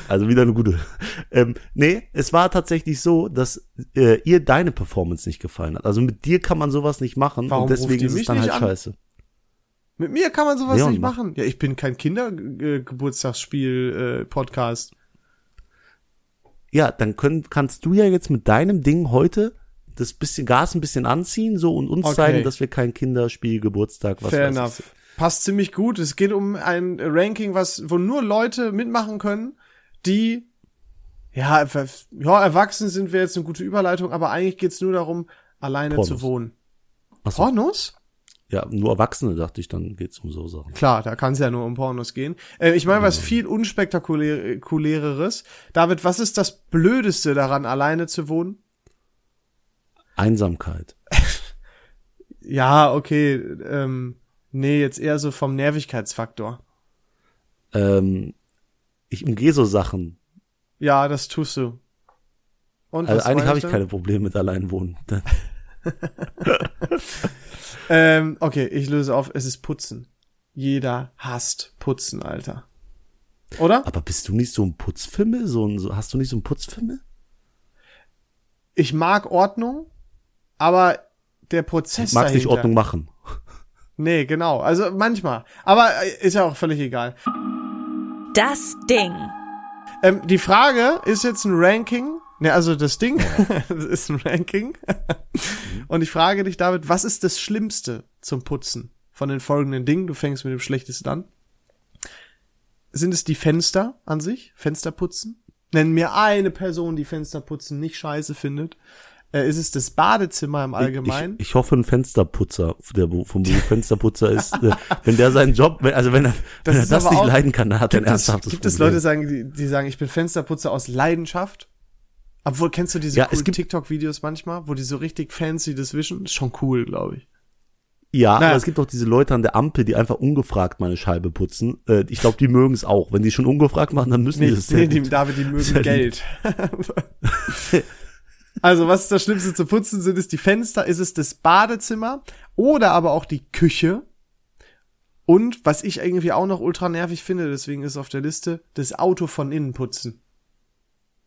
Speaker 2: Also wieder eine gute. Ähm, nee, es war tatsächlich so, dass äh, ihr deine Performance nicht gefallen hat. Also mit dir kann man sowas nicht machen
Speaker 1: Warum
Speaker 2: und deswegen ist es dann
Speaker 1: nicht
Speaker 2: halt
Speaker 1: an?
Speaker 2: scheiße.
Speaker 1: mit mir kann man sowas
Speaker 2: Leon,
Speaker 1: nicht
Speaker 2: mach.
Speaker 1: machen. Ja, ich bin kein Kindergeburtstagsspiel, äh, Podcast.
Speaker 2: Ja, dann können, kannst du ja jetzt mit deinem Ding heute das bisschen Gas ein bisschen anziehen so und uns
Speaker 1: Okay.
Speaker 2: zeigen, dass wir kein Kinderspiel, Geburtstag, was
Speaker 1: Fair
Speaker 2: weiß
Speaker 1: enough.
Speaker 2: ich.
Speaker 1: Passt ziemlich gut. Es geht um ein Ranking, was, wo nur Leute mitmachen können, die, ja, ja, erwachsen sind, wäre jetzt eine gute Überleitung, aber eigentlich geht's nur darum, alleine
Speaker 2: Pornos.
Speaker 1: zu wohnen.
Speaker 2: Ach so.
Speaker 1: Pornos?
Speaker 2: Ja, nur Erwachsene dachte ich, dann geht's um so Sachen.
Speaker 1: Klar, da kann es ja nur um Pornos gehen. Äh, ich meine, was viel unspektakuläreres. David, was ist das Blödeste daran, alleine zu wohnen?
Speaker 2: Einsamkeit.
Speaker 1: Ja, okay, ähm, nee, jetzt eher so vom Nervigkeitsfaktor.
Speaker 2: Ähm, ich umgehe so Sachen.
Speaker 1: Ja, das tust du. Und
Speaker 2: Also eigentlich habe ich keine Probleme mit Alleinwohnen.
Speaker 1: Ähm, okay, ich löse auf, es ist Putzen. Jeder hasst Putzen, Alter. Oder?
Speaker 2: Aber bist du nicht so ein Putzfimmel? So ein, so, hast du nicht so ein Putzfimmel?
Speaker 1: Ich mag Ordnung, aber der Prozess
Speaker 2: Du magst nicht. Ordnung machen.
Speaker 1: Nee, genau. Also manchmal. Aber äh, ist ja auch völlig egal.
Speaker 3: Das Ding.
Speaker 1: Ähm, die Frage ist jetzt ein Ranking. Ne, also das Ding das ist ein Ranking. Und ich frage dich, David, was ist das Schlimmste zum Putzen von den folgenden Dingen? Du fängst mit dem schlechtesten an. Sind es die Fenster an sich? Fensterputzen? Nenn mir eine Person, die Fensterputzen nicht scheiße findet. Äh, ist es das Badezimmer im Allgemeinen?
Speaker 2: Ich, ich hoffe, ein Fensterputzer, der vom Beruf Fensterputzer ist, äh, wenn der seinen Job, wenn- also wenn er
Speaker 1: Das
Speaker 2: wenn er das nicht
Speaker 1: auch-
Speaker 2: leiden kann, dann hat er ein ernsthaftes
Speaker 1: gibt es. Leute, sagen, die, die sagen, ich bin Fensterputzer aus Leidenschaft? Obwohl, kennst du diese
Speaker 2: Ja,
Speaker 1: coolen TikTok-Videos manchmal, wo die so richtig fancy das wischen? Ist schon cool, glaube ich.
Speaker 2: Ja,
Speaker 1: Na.
Speaker 2: aber es gibt auch diese Leute an der Ampel, die einfach ungefragt mal eine Scheibe putzen. Äh, ich glaube, die mögen es auch. Wenn die schon ungefragt machen, dann müssen
Speaker 1: Nee,
Speaker 2: die das
Speaker 1: nee die. David, die mögen
Speaker 2: lieb.
Speaker 1: Geld. also, was ist das Schlimmste zu putzen? Sind es die Fenster? Ist es das Badezimmer? Oder aber auch die Küche? Und, was ich irgendwie auch noch ultra nervig finde, deswegen ist es auf der Liste, das Auto von innen putzen.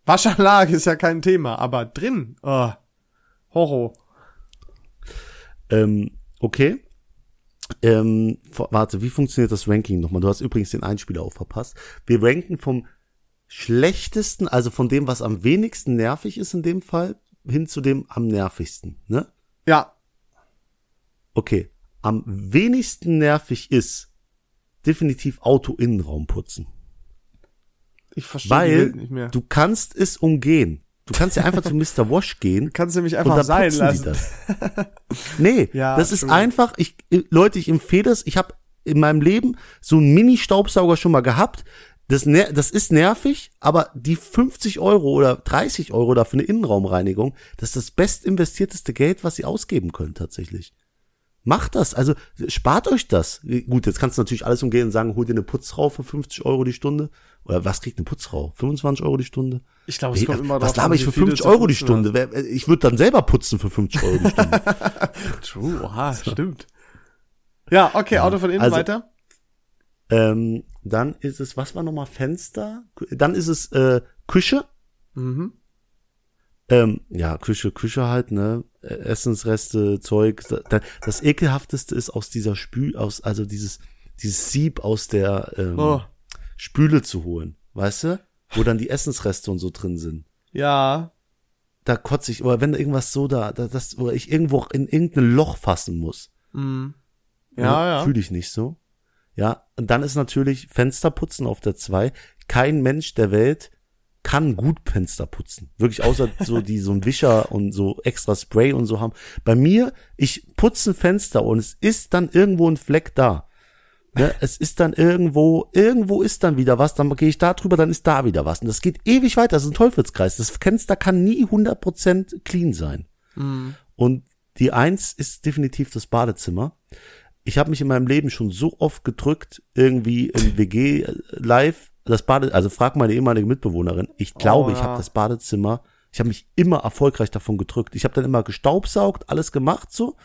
Speaker 1: Waschanlage ist ja kein Thema, aber drin, oh, Horror.
Speaker 2: Ähm, okay. Ähm, warte, wie funktioniert das Ranking nochmal? Du hast übrigens den Einspieler auch verpasst. Wir ranken vom schlechtesten, also von dem, was am wenigsten nervig ist in dem Fall, hin zu dem am nervigsten, ne?
Speaker 1: Ja,
Speaker 2: Okay. Am wenigsten nervig ist definitiv Auto-Innenraum putzen.
Speaker 1: Ich verstehe
Speaker 2: Weil
Speaker 1: nicht mehr.
Speaker 2: du kannst es umgehen. Du kannst ja einfach zu Mr. Wash gehen
Speaker 1: kannst nämlich
Speaker 2: und
Speaker 1: einfach
Speaker 2: dann
Speaker 1: sein lassen.
Speaker 2: das. Nee,
Speaker 1: Ja,
Speaker 2: das ist einfach, ich, Leute, ich empfehle es, ich habe in meinem Leben so einen Mini-Staubsauger schon mal gehabt. Das, das ist nervig, aber die 50 Euro oder 30 Euro dafür eine Innenraumreinigung, das ist das best investierteste Geld, was sie ausgeben können tatsächlich. Macht das. Also spart euch das. Gut, jetzt kannst du natürlich alles umgehen und sagen, hol dir eine Putzfrau für 50 Euro die Stunde. Oder was kriegt eine Putzfrau? 25 Euro die Stunde?
Speaker 1: Ich glaube, es
Speaker 2: Nee,
Speaker 1: kommt immer
Speaker 2: was laber ich für
Speaker 1: viel du
Speaker 2: 50
Speaker 1: zu
Speaker 2: Euro die Stunde? Wer- Ich würde dann selber putzen für 50 Euro die Stunde.
Speaker 1: True, oha, stimmt. Ja, okay, Auto von innen
Speaker 2: also-
Speaker 1: weiter.
Speaker 2: ähm, dann ist es, was war nochmal Fenster? Dann ist es äh, Küche.
Speaker 1: Mhm.
Speaker 2: Ähm, ja, Küche, Küche halt, ne? Essensreste, Zeug. Da- Das ekelhafteste ist aus dieser Spül, aus, also dieses, dieses Sieb aus der ähm,
Speaker 1: Oh.
Speaker 2: Spüle zu holen, weißt du? Wo dann die Essensreste und so drin sind.
Speaker 1: Ja.
Speaker 2: Da kotze ich, oder wenn da irgendwas so da, da das, oder ich irgendwo in irgendein Loch fassen muss.
Speaker 1: Mhm. Ja, ja.
Speaker 2: Fühle ich nicht so. Ja, und dann ist natürlich Fensterputzen auf der 2. Kein Mensch der Welt kann gut Fenster putzen. Wirklich, außer so die so ein Wischer und so extra Spray und so haben. Bei mir, ich putze ein Fenster und es ist dann irgendwo ein Fleck da. Ne, es ist dann irgendwo, irgendwo ist dann wieder was, dann gehe ich da drüber, dann ist da wieder was. Und das geht ewig weiter, das ist ein Teufelskreis. Das Fenster kann nie 100% clean sein.
Speaker 1: Mhm.
Speaker 2: Und die Eins ist definitiv das Badezimmer. Ich habe mich in meinem Leben schon so oft gedrückt, irgendwie im WG äh, live, das Bade, also frag meine ehemalige Mitbewohnerin. Ich glaube,
Speaker 1: Oh,
Speaker 2: ich
Speaker 1: ja.
Speaker 2: habe das Badezimmer, ich habe mich immer erfolgreich davon gedrückt. Ich habe dann immer gestaubsaugt, alles gemacht so.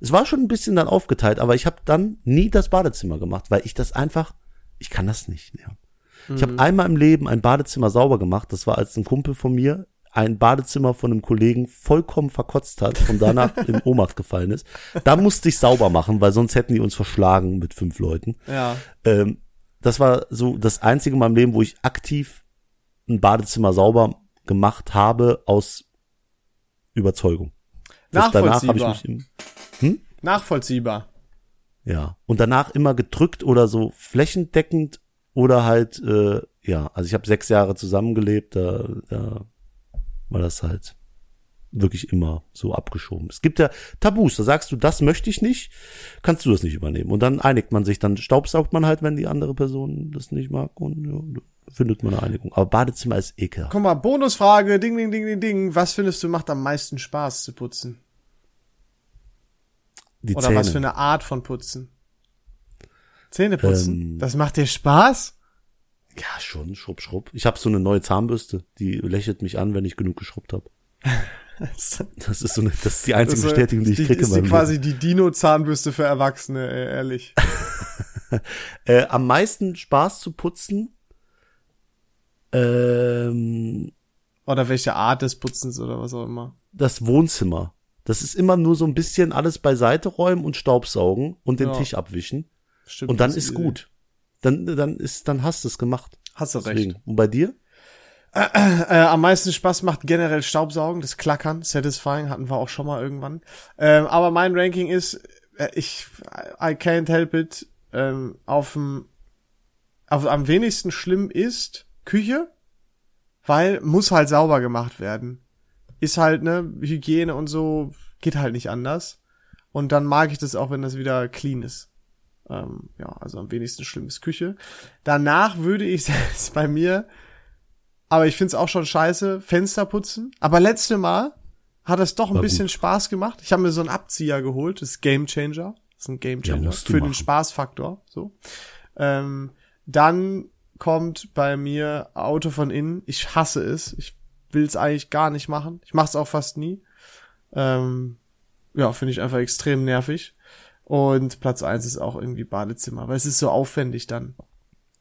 Speaker 2: Es war schon ein bisschen dann aufgeteilt, aber ich habe dann nie das Badezimmer gemacht, weil ich das einfach, ich kann das nicht. Ja. Ich habe einmal im Leben ein Badezimmer sauber gemacht. Das war, als ein Kumpel von mir ein Badezimmer von einem Kollegen vollkommen verkotzt hat und danach in Ohnmacht gefallen ist. Da musste ich sauber machen, weil sonst hätten die uns verschlagen mit fünf Leuten.
Speaker 1: Ja.
Speaker 2: Ähm, das war so das einzige in meinem Leben, wo ich aktiv ein Badezimmer sauber gemacht habe aus Überzeugung. Das- danach habe ich
Speaker 1: Nachvollziehbar.
Speaker 2: mich im,
Speaker 1: Nachvollziehbar.
Speaker 2: Ja. Und danach immer gedrückt oder so flächendeckend oder halt, äh, ja, also ich habe sechs Jahre zusammengelebt, da, da war das halt wirklich immer so abgeschoben. Es gibt ja Tabus, da sagst du, das möchte ich nicht, kannst du das nicht übernehmen. Und dann einigt man sich, dann staubsaugt man halt, wenn die andere Person das nicht mag und ja, findet man eine Einigung. Aber Badezimmer ist ekelhaft.
Speaker 1: Guck mal, Bonusfrage, ding, ding, ding, ding, ding. Was findest du macht am meisten Spaß zu putzen?
Speaker 2: Die
Speaker 1: Oder
Speaker 2: Zähne.
Speaker 1: was für eine Art von Putzen? Zähne putzen?
Speaker 2: Ähm,
Speaker 1: das macht dir Spaß?
Speaker 2: Ja, schon, schrubb, schrubb. Ich habe so eine neue Zahnbürste, die lächelt mich an, wenn ich genug geschrubbt habe. Das ist so eine, das ist die einzige
Speaker 1: Das ist-
Speaker 2: Bestätigung, die ich
Speaker 1: die,
Speaker 2: kriege.
Speaker 1: ist die
Speaker 2: meinem
Speaker 1: quasi die Dino-Zahnbürste für Erwachsene, ey, ehrlich.
Speaker 2: Äh, am meisten Spaß zu putzen. Ähm,
Speaker 1: Oder welche Art des Putzens oder was auch immer.
Speaker 2: das Wohnzimmer. Das ist immer nur so ein bisschen alles beiseite räumen und Staubsaugen und den
Speaker 1: Ja.
Speaker 2: Tisch abwischen.
Speaker 1: Stimmt,
Speaker 2: Und dann
Speaker 1: das
Speaker 2: ist gut. Dann, dann ist, dann hast du es gemacht.
Speaker 1: Hast du recht.
Speaker 2: Deswegen. Und bei dir?
Speaker 1: Äh, am meisten Spaß macht generell Staubsaugen, das Klackern, satisfying, hatten wir auch schon mal irgendwann. Ähm, aber mein Ranking ist, äh, ich, I can't help it, ähm, aufm, auf, am wenigsten schlimm ist Küche, weil muss halt sauber gemacht werden. Ist halt, ne, Hygiene und so, geht halt nicht anders. Und dann mag ich das auch, wenn das wieder clean ist. Ähm, ja, also am wenigsten schlimm ist Küche. Danach würde ich selbst bei mir aber ich find's auch schon scheiße, Fenster putzen. Aber letzte Mal hat es doch ein
Speaker 2: War
Speaker 1: bisschen Spaß gemacht. Ich habe mir so einen Abzieher geholt, das ist Game Changer. Das ist ein Game
Speaker 2: Ja,
Speaker 1: Changer
Speaker 2: du
Speaker 1: für den. Spaßfaktor. So. Ähm, dann kommt bei mir Auto von innen. Ich hasse es. Ich will's eigentlich gar nicht machen. Ich mach's auch fast nie. Ähm, ja, finde ich einfach extrem nervig. Und Platz eins ist auch irgendwie Badezimmer, weil es ist so aufwendig dann.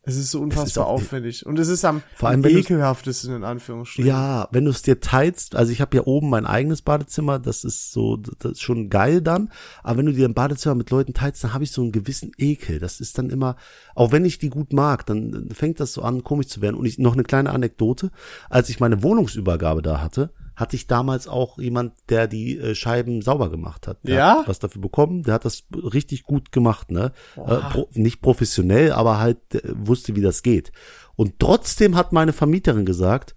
Speaker 1: Es ist so unfassbar
Speaker 2: auch-
Speaker 1: aufwendig. Und es ist am,
Speaker 2: Vor
Speaker 1: am
Speaker 2: allem, du's-
Speaker 1: ekelhaftesten in Anführungsstrichen.
Speaker 2: Ja, wenn du es dir teilst, also ich habe ja oben mein eigenes Badezimmer, das ist so, das ist schon geil dann, aber wenn du dir ein Badezimmer mit Leuten teilst, dann habe ich so einen gewissen Ekel. Das ist dann immer, auch wenn ich die gut mag, dann fängt das so an, komisch zu werden. Und ich noch eine kleine Anekdote, als ich meine Wohnungsübergabe da hatte, hatte ich damals auch jemand, der die äh, Scheiben sauber gemacht hat. Der
Speaker 1: Ja?
Speaker 2: hat was dafür bekommen, der hat das richtig gut gemacht, ne? Äh, pro, nicht professionell, aber halt äh, wusste, wie das geht. Und trotzdem hat meine Vermieterin gesagt,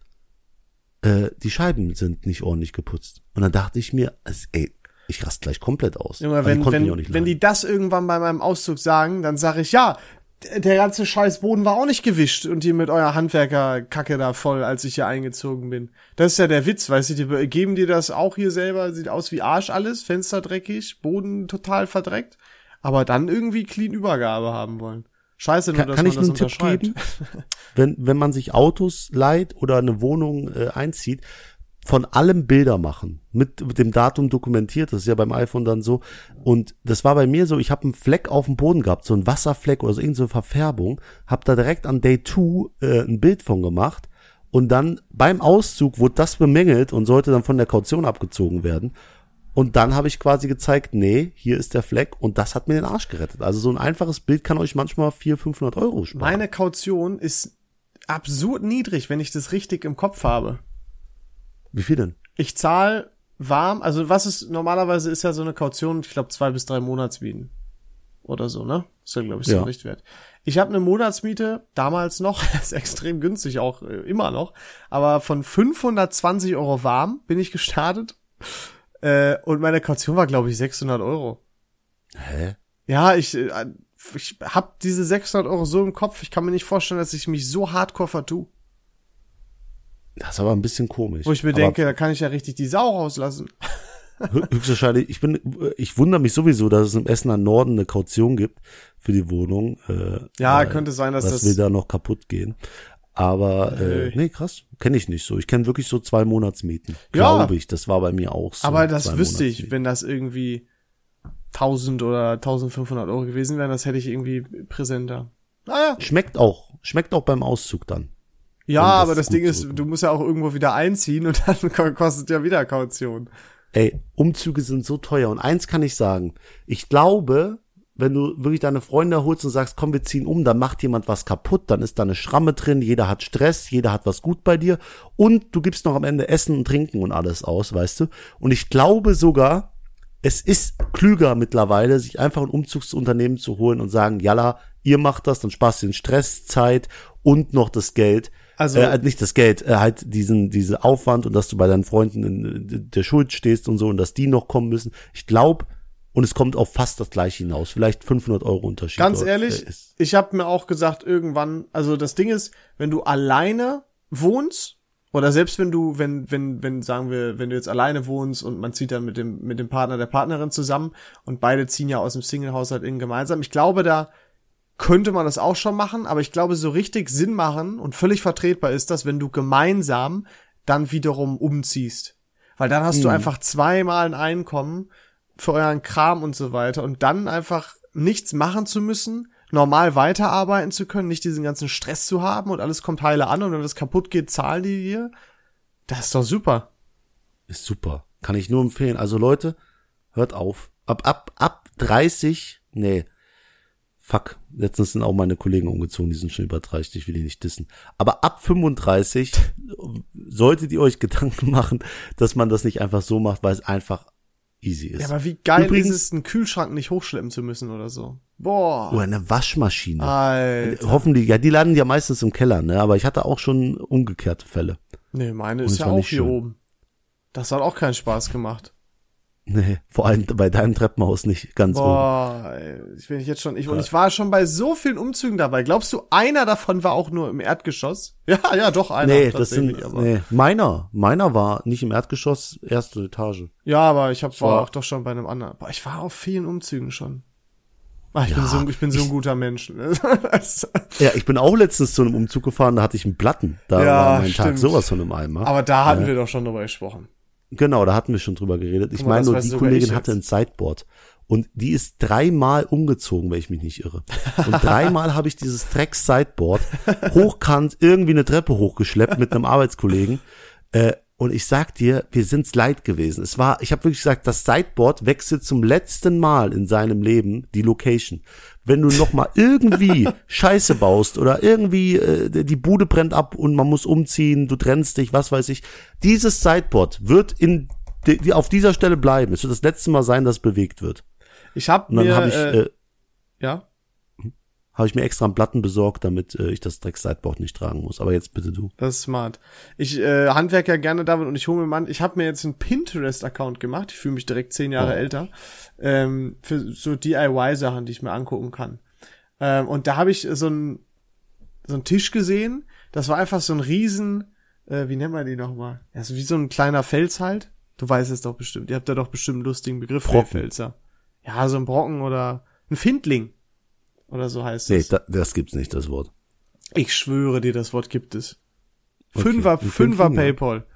Speaker 2: äh, die Scheiben sind nicht ordentlich geputzt. Und dann dachte ich mir, es, ey, ich raste gleich komplett aus. Aber die
Speaker 1: wenn, wenn, wenn die das irgendwann bei meinem Auszug sagen, dann sage ich, ja, der ganze scheiß Boden war auch nicht gewischt und ihr mit eurer Handwerkerkacke da voll, als ich hier eingezogen bin. Das ist ja der Witz, weißt du, die geben dir das auch hier selber, sieht aus wie Arsch alles, Fenster dreckig, Boden total verdreckt, aber dann irgendwie clean Übergabe haben wollen. Scheiße, nur,
Speaker 2: Kann,
Speaker 1: dass
Speaker 2: kann
Speaker 1: man
Speaker 2: ich
Speaker 1: das
Speaker 2: einen Tipp geben? Wenn, wenn man sich Autos leiht oder eine Wohnung äh, einzieht, von allem Bilder machen, mit, mit dem Datum dokumentiert, das ist ja beim iPhone dann so. Und das war bei mir so, ich habe einen Fleck auf dem Boden gehabt, so ein Wasserfleck oder so irgendeine Verfärbung, habe da direkt an Day 2 äh, ein Bild von gemacht und dann beim Auszug wurde das bemängelt und sollte dann von der Kaution abgezogen werden. Und dann habe ich quasi gezeigt, nee, hier ist der Fleck und das hat mir den Arsch gerettet. Also so ein einfaches Bild kann euch manchmal 400, 500 Euro sparen.
Speaker 1: Meine Kaution ist absurd niedrig, wenn ich das richtig im Kopf habe.
Speaker 2: Wie viel denn?
Speaker 1: Ich zahle warm, also was ist, normalerweise ist ja so eine Kaution, ich glaube, zwei bis drei Monatsmieten. Oder so, ne? Ist ja, glaube ich, so
Speaker 2: Ja.
Speaker 1: Richtwert. Ich habe eine Monatsmiete, damals noch, ist extrem günstig, auch äh, immer noch, aber von 520 Euro warm bin ich gestartet. Äh, und meine Kaution war, glaube ich, 600 Euro.
Speaker 2: Hä?
Speaker 1: Ja, ich, äh, ich hab diese 600 Euro so im Kopf, ich kann mir nicht vorstellen, dass ich mich so hardcore vertue.
Speaker 2: Das ist aber ein bisschen komisch.
Speaker 1: Wo ich mir
Speaker 2: aber
Speaker 1: denke, da kann ich ja richtig die Sau rauslassen.
Speaker 2: hö- Höchstwahrscheinlich, ich bin, ich wundere mich sowieso, dass es im Essener Norden eine Kaution gibt für die Wohnung. Äh,
Speaker 1: Ja, könnte sein, dass das-
Speaker 2: will da noch kaputt gehen. Aber äh, nee, krass, kenne ich nicht so. Ich kenne wirklich so zwei Monatsmieten.
Speaker 1: Ja.
Speaker 2: Glaube ich, das war bei mir auch so.
Speaker 1: Aber das wüsste ich, wenn das irgendwie 1000 oder 1500 Euro gewesen wären, das hätte ich irgendwie präsenter. Naja.
Speaker 2: Schmeckt auch, schmeckt auch beim Auszug dann.
Speaker 1: Ja,
Speaker 2: das
Speaker 1: aber das Ding ist,
Speaker 2: zurückkommt.
Speaker 1: du musst ja auch irgendwo wieder einziehen und dann ko- kostet ja wieder Kaution.
Speaker 2: Ey, Umzüge sind so teuer. Und eins kann ich sagen. Ich glaube, wenn du wirklich deine Freunde holst und sagst, komm, wir ziehen um, dann macht jemand was kaputt, dann ist da eine Schramme drin, jeder hat Stress, jeder hat was gut bei dir und du gibst noch am Ende Essen und Trinken und alles aus, weißt du? Und ich glaube sogar, es ist klüger mittlerweile, sich einfach ein Umzugsunternehmen zu holen und sagen, jalla, ihr macht das, dann sparst du den Stress, Zeit und noch das Geld.
Speaker 1: Also-
Speaker 2: äh, nicht das Geld, äh, halt diesen diese Aufwand und dass du bei deinen Freunden in der Schuld stehst und so und dass die noch kommen müssen. Ich glaube, und es kommt auf fast das gleiche hinaus, vielleicht 500 Euro Unterschied.
Speaker 1: Ganz ehrlich,
Speaker 2: äh, ist.
Speaker 1: ich habe mir auch gesagt, irgendwann, also das Ding ist, wenn du alleine wohnst, oder selbst wenn du, wenn, wenn, wenn, sagen wir, wenn du jetzt alleine wohnst und man zieht dann mit dem, mit dem Partner, der Partnerin zusammen und beide ziehen ja aus dem Single-Haushalt in gemeinsam. Ich glaube, da könnte man das auch schon machen, aber ich glaube, so richtig Sinn machen und völlig vertretbar ist das, wenn du gemeinsam dann wiederum umziehst. Weil dann hast du einfach zweimal ein Einkommen für euren Kram und so weiter und dann einfach nichts machen zu müssen, normal weiterarbeiten zu können, nicht diesen ganzen Stress zu haben und alles kommt heile an und wenn das kaputt geht, zahlen die dir. Das ist doch super.
Speaker 2: Ist super. Kann ich nur empfehlen. Also Leute, hört auf. Ab, ab, ab 30, nee. Fuck. Letztens sind auch meine Kollegen umgezogen, die sind schon über 30, ich will die nicht dissen. Aber ab 35 solltet ihr euch Gedanken machen, dass man das nicht einfach so macht, weil es einfach easy ist.
Speaker 1: Ja, aber wie geil
Speaker 2: Übrigens-
Speaker 1: ist es, einen Kühlschrank nicht hochschleppen zu müssen oder so. Boah.
Speaker 2: Oder eine Waschmaschine.
Speaker 1: Alter.
Speaker 2: Hoffentlich, ja, die landen ja meistens im Keller, ne? Aber ich hatte auch schon umgekehrte Fälle.
Speaker 1: Nee, meine
Speaker 2: Und
Speaker 1: ist ja auch
Speaker 2: nicht
Speaker 1: hier
Speaker 2: schön.
Speaker 1: oben. Das hat auch keinen Spaß gemacht.
Speaker 2: Nee, vor allem bei deinem Treppenhaus nicht ganz oben.
Speaker 1: Boah, ey, ich bin jetzt schon, ich, und ich war schon bei so vielen Umzügen dabei. Glaubst du, einer davon war auch nur im Erdgeschoss? Ja, ja, doch, einer.
Speaker 2: Nee, das sind,
Speaker 1: aber-
Speaker 2: nee, meiner, meiner war nicht im Erdgeschoss, erste Etage.
Speaker 1: Ja, aber ich hab, war
Speaker 2: war-
Speaker 1: auch doch schon bei einem anderen. Boah, ich war auf vielen Umzügen schon. Ah, ich,
Speaker 2: Ja,
Speaker 1: bin so, ich bin so ein guter Mensch. ne?
Speaker 2: Ja, ich bin auch letztens zu einem Umzug gefahren, da hatte ich einen Platten. Da
Speaker 1: Ja,
Speaker 2: war mein Tag
Speaker 1: stimmt.
Speaker 2: sowas von im Eimer.
Speaker 1: aber da hatten wir doch schon drüber gesprochen.
Speaker 2: Genau, da hatten wir schon drüber geredet. Ich meine nur, die Kollegin hatte ein. Sideboard. Und die ist dreimal umgezogen, wenn ich mich nicht irre. Und dreimal habe ich dieses Drecks-Sideboard hochkant irgendwie eine Treppe hochgeschleppt mit einem Arbeitskollegen. Äh, und ich sag dir, wir sind's leid gewesen. Es war, ich habe wirklich gesagt, das Sideboard wechselt zum letzten Mal in seinem Leben die Location. Wenn du noch mal irgendwie Scheiße baust oder irgendwie äh, die Bude brennt ab und man muss umziehen, du trennst dich, was weiß ich, dieses Sideboard wird in die, auf dieser Stelle bleiben. Es wird das letzte Mal sein, dass bewegt wird.
Speaker 1: Ich hab
Speaker 2: dann
Speaker 1: mir,
Speaker 2: habe ich
Speaker 1: äh,
Speaker 2: äh,
Speaker 1: ja,
Speaker 2: habe ich mir extra einen Platten besorgt, damit äh, ich das Dreck-Sideboard nicht tragen muss. Aber jetzt bitte du.
Speaker 1: das ist smart. Ich äh, handwerk ja gerne David und ich hole mir mal, ich habe mir jetzt einen Pinterest-Account gemacht. Ich fühle mich direkt zehn Jahre
Speaker 2: Oh.
Speaker 1: älter. Ähm, für so DIY-Sachen, die ich mir angucken kann. Ähm, und da habe ich so einen so einen Tisch gesehen. Das war einfach so ein riesen, äh, wie nennt man die nochmal? Ja, so wie so ein kleiner Fels halt. Du weißt es doch bestimmt. Ihr habt da doch bestimmt einen lustigen Begriff
Speaker 2: Brocken.
Speaker 1: Felser. Ja, so ein Brocken oder ein Findling. Oder so heißt
Speaker 2: Nee,
Speaker 1: es.
Speaker 2: da, das gibt's nicht, das Wort.
Speaker 1: Ich schwöre dir, das Wort gibt es.
Speaker 2: Okay,
Speaker 1: Fünfer, Fünfer. Paypal.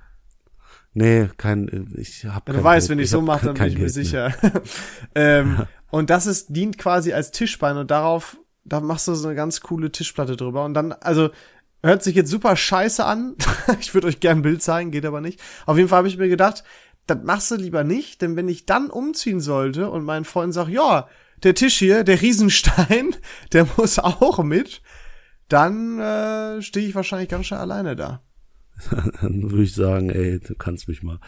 Speaker 2: Nee, kein, ich hab
Speaker 1: Ja, du weißt,
Speaker 2: Geld.
Speaker 1: wenn ich so
Speaker 2: hab
Speaker 1: mache, dann bin ich mir
Speaker 2: Geld mehr.
Speaker 1: sicher. ähm, und das ist, dient quasi als Tischbein und darauf, da machst du so eine ganz coole Tischplatte drüber. Und dann, also, hört sich jetzt super scheiße an. ich würde euch gern ein Bild zeigen, geht aber nicht. Auf jeden Fall habe ich mir gedacht, das machst du lieber nicht, denn wenn ich dann umziehen sollte und mein Freund sagt, ja, der Tisch hier, der Riesenstein, der muss auch mit, dann äh, stehe ich wahrscheinlich ganz schön alleine da.
Speaker 2: Dann würde ich sagen, ey, du kannst mich mal.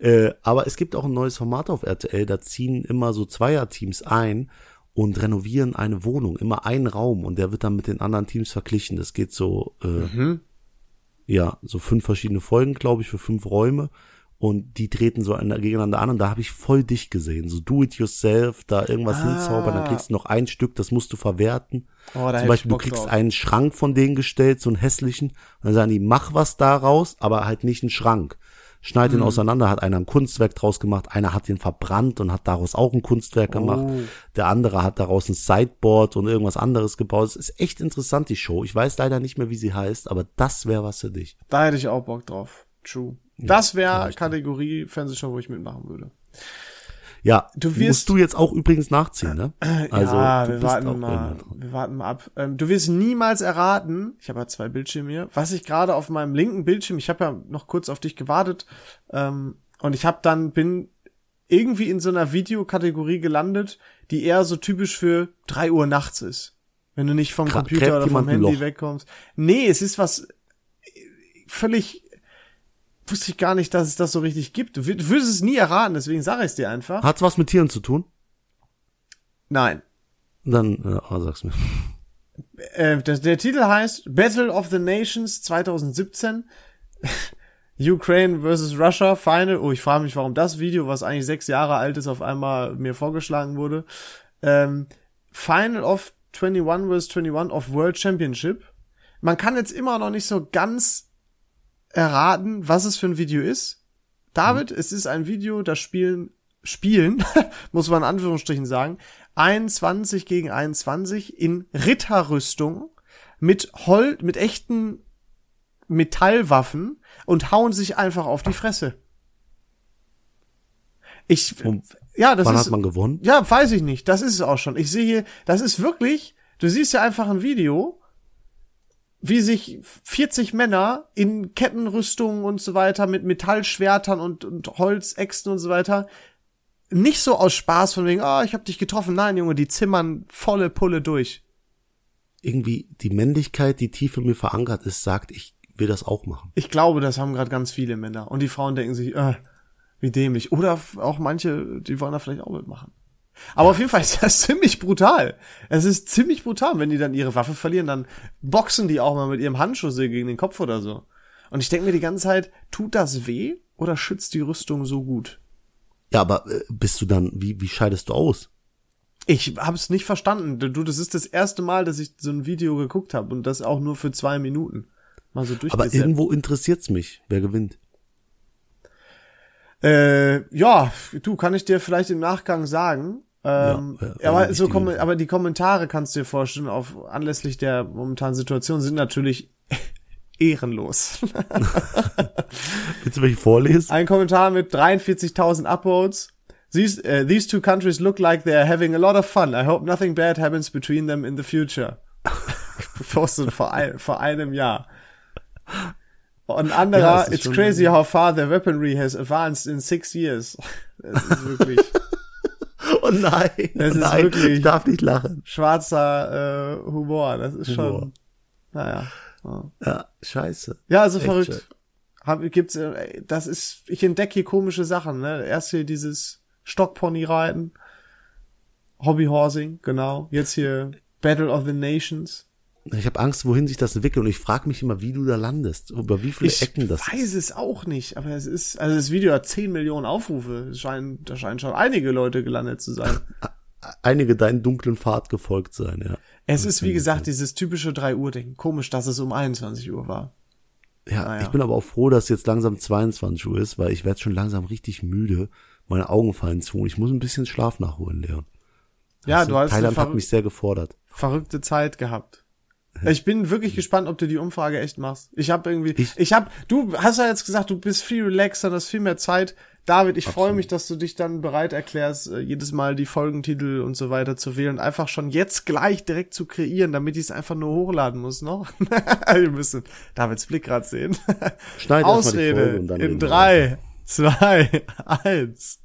Speaker 2: Äh, aber es gibt auch ein neues Format auf RTL, da ziehen immer so Zweierteams ein und renovieren eine Wohnung, immer einen Raum und der wird dann mit den anderen Teams verglichen. Das geht so, äh,
Speaker 1: Mhm.
Speaker 2: ja, so fünf verschiedene Folgen, glaube ich, für fünf Räume. Und die treten so an- gegeneinander an und da habe ich voll dich gesehen. So do it yourself, da irgendwas
Speaker 1: Ah.
Speaker 2: hinzaubern, dann kriegst du noch ein Stück, das musst du verwerten.
Speaker 1: Oh,
Speaker 2: Zum Beispiel, du kriegst
Speaker 1: drauf.
Speaker 2: einen Schrank von denen gestellt, so einen hässlichen. Und dann sagen die, mach was daraus, aber halt nicht einen Schrank. Schneid
Speaker 1: Mhm.
Speaker 2: den auseinander, hat einer ein Kunstwerk draus gemacht, einer hat den verbrannt und hat daraus auch ein Kunstwerk gemacht.
Speaker 1: Oh.
Speaker 2: Der andere hat daraus ein Sideboard und irgendwas anderes gebaut. Es ist echt interessant, die Show. Ich weiß leider nicht mehr, wie sie heißt, aber das wäre was für dich.
Speaker 1: Da hätte ich auch Bock drauf. True. Das wäre Kategorie Fernsehshow, wo ich mitmachen würde.
Speaker 2: Ja,
Speaker 1: Du
Speaker 2: musst
Speaker 1: wirst-
Speaker 2: du jetzt auch übrigens nachziehen, ne? Also,
Speaker 1: ja, wir warten mal. Wir warten mal ab. Ähm, du wirst niemals erraten, ich habe ja zwei Bildschirme hier, was ich gerade auf meinem linken Bildschirm, ich habe ja noch kurz auf dich gewartet, ähm, und ich habe dann, bin irgendwie in so einer Videokategorie gelandet, die eher so typisch für drei Uhr nachts ist. Wenn du nicht vom Computer oder vom Handy wegkommst. Nee, es ist was äh, völlig, wusste ich gar nicht, dass es das so richtig gibt. Du wür- du würdest es nie erraten, deswegen sage ich es dir einfach.
Speaker 2: Hat's was mit Tieren zu tun?
Speaker 1: Nein.
Speaker 2: Dann äh, oh, sag's mir.
Speaker 1: Äh, der, der Titel heißt Battle of the Nations 2017. Ukraine versus Russia Final. Oh, ich frage mich, warum das Video, was eigentlich sechs Jahre alt ist, auf einmal mir vorgeschlagen wurde. Ähm, Final of 21 vs 21 of World Championship. Man kann jetzt immer noch nicht so ganz erraten, was es für ein Video ist. David, es ist ein Video, das spielen, spielen, muss man in Anführungsstrichen sagen, 21 gegen 21 in Ritterrüstung mit Hol mit echten Metallwaffen und hauen sich einfach auf die Fresse. Ich,
Speaker 2: Und
Speaker 1: ja, das
Speaker 2: Wann
Speaker 1: ist,
Speaker 2: hat man gewonnen?
Speaker 1: ja, weiß ich nicht. Das ist es auch schon. Ich sehe hier, das ist wirklich, du siehst ja einfach ein Video, wie sich 40 Männer in Kettenrüstungen und so weiter mit Metallschwertern und, und Holzäxten und so weiter nicht so aus Spaß von wegen, ah, ich hab dich getroffen. Nein, Junge, die zimmern volle Pulle durch.
Speaker 2: Irgendwie die Männlichkeit, die tief in mir verankert ist, sagt, ich will das auch machen.
Speaker 1: Ich glaube, das haben gerade ganz viele Männer. Und die Frauen denken sich, äh, wie dämlich. Oder auch manche, die wollen da vielleicht auch mitmachen. Aber auf jeden Fall ist das ziemlich brutal. Es ist ziemlich brutal, wenn die dann ihre Waffe verlieren, dann boxen die auch mal mit ihrem Handschuh so gegen den Kopf oder so. Und ich denke mir die ganze Zeit, tut das weh oder schützt die Rüstung so gut?
Speaker 2: Ja, aber äh, bist du dann, wie, wie scheidest du aus?
Speaker 1: Ich hab's nicht verstanden. Du, das ist das erste Mal, dass ich so ein Video geguckt habe und das auch nur für zwei Minuten. Mal so
Speaker 2: Aber irgendwo interessiert's mich, wer gewinnt.
Speaker 1: Äh, ja, du, kann ich dir vielleicht im Nachgang sagen. Ähm,
Speaker 2: Ja, ja,
Speaker 1: aber, so kom aber die Kommentare kannst du dir vorstellen, auf anlässlich der momentanen Situation sind natürlich ehrenlos.
Speaker 2: Willst du welche vorlesen?
Speaker 1: Ein Kommentar mit 43.000 Upvotes. These, uh, these two countries look like they're having a lot of fun. I hope nothing bad happens between them in the future. Postet vor, ein, vor einem Jahr. Und ein
Speaker 2: Ja,
Speaker 1: anderer,
Speaker 2: ist
Speaker 1: it's crazy how far their weaponry has advanced in six years. Das ist wirklich
Speaker 2: Oh nein,
Speaker 1: Das
Speaker 2: oh
Speaker 1: ist
Speaker 2: nein,
Speaker 1: wirklich-
Speaker 2: ich darf nicht lachen.
Speaker 1: schwarzer äh, Humor. Das ist
Speaker 2: Humor.
Speaker 1: schon, naja. Ja.
Speaker 2: Ja, scheiße.
Speaker 1: Ja, also
Speaker 2: Echt
Speaker 1: verrückt. Hab, gibt's, äh, das ist, ich entdecke hier komische Sachen, ne? Erst hier dieses Stockpony-Reiten, Hobbyhorsing, genau. Jetzt hier Battle of the Nations.
Speaker 2: Ich habe Angst, wohin sich das entwickelt und ich frage mich immer, wie du da landest, über wie viele
Speaker 1: Ich
Speaker 2: Ecken das
Speaker 1: weiß es auch nicht, aber es ist, also das Video hat 10 Millionen Aufrufe. Es scheinen, da scheinen schon einige Leute gelandet zu sein.
Speaker 2: einige deinen dunklen Pfad gefolgt sein, ja.
Speaker 1: Es ist, wie gesagt, dieses typische 3 Uhr Ding. Komisch, dass es um 21 Uhr war.
Speaker 2: Ja,
Speaker 1: Naja.
Speaker 2: ich bin aber auch froh, dass jetzt langsam 22 Uhr ist, weil ich werde schon langsam richtig müde. Meine Augen fallen zu und ich muss ein bisschen Schlaf nachholen, Leon.
Speaker 1: Ja,
Speaker 2: Weißt
Speaker 1: du hast
Speaker 2: Thailand hat mich sehr gefordert.
Speaker 1: verrückte Zeit gehabt. Ich bin wirklich gespannt, ob du die Umfrage echt machst. Ich habe irgendwie, ich,
Speaker 2: Ich-
Speaker 1: habe, du hast ja jetzt gesagt, du bist viel relaxer, hast viel mehr Zeit. David, ich freue mich, dass du dich dann bereit erklärst, äh, jedes Mal die Folgentitel und so weiter zu wählen, einfach schon jetzt gleich direkt zu kreieren, damit ich es einfach nur hochladen muss noch. Wir müssen Davids Blick gerade sehen.
Speaker 2: Schneid
Speaker 1: Ausrede in drei, zwei, eins.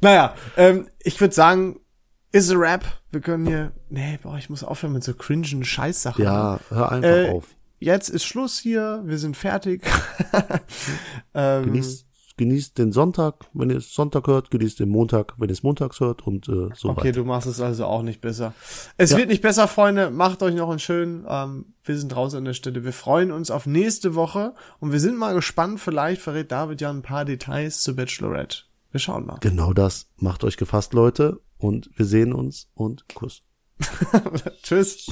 Speaker 1: Naja, ähm, ich würde sagen, ist a Rap. Wir können hier, nee, boah, ich muss aufhören mit so cringen Scheißsachen.
Speaker 2: Ja, hör einfach
Speaker 1: Äh,
Speaker 2: auf.
Speaker 1: Jetzt ist Schluss hier, wir sind fertig. ähm,
Speaker 2: Genießt, genießt den Sonntag, wenn ihr es Sonntag hört, genießt den Montag, wenn ihr es montags hört und äh, so
Speaker 1: Okay,
Speaker 2: weiter.
Speaker 1: du machst es also auch nicht besser. Es
Speaker 2: Ja.
Speaker 1: wird nicht besser, Freunde. Macht euch noch einen schönen. Ähm, wir sind draußen an der Stelle. Wir freuen uns auf nächste Woche und wir sind mal gespannt. Vielleicht verrät David ja ein paar Details zu Bachelorette. Wir schauen mal.
Speaker 2: Genau das. Macht euch gefasst, Leute. Und wir sehen uns und Kuss.
Speaker 1: Tschüss.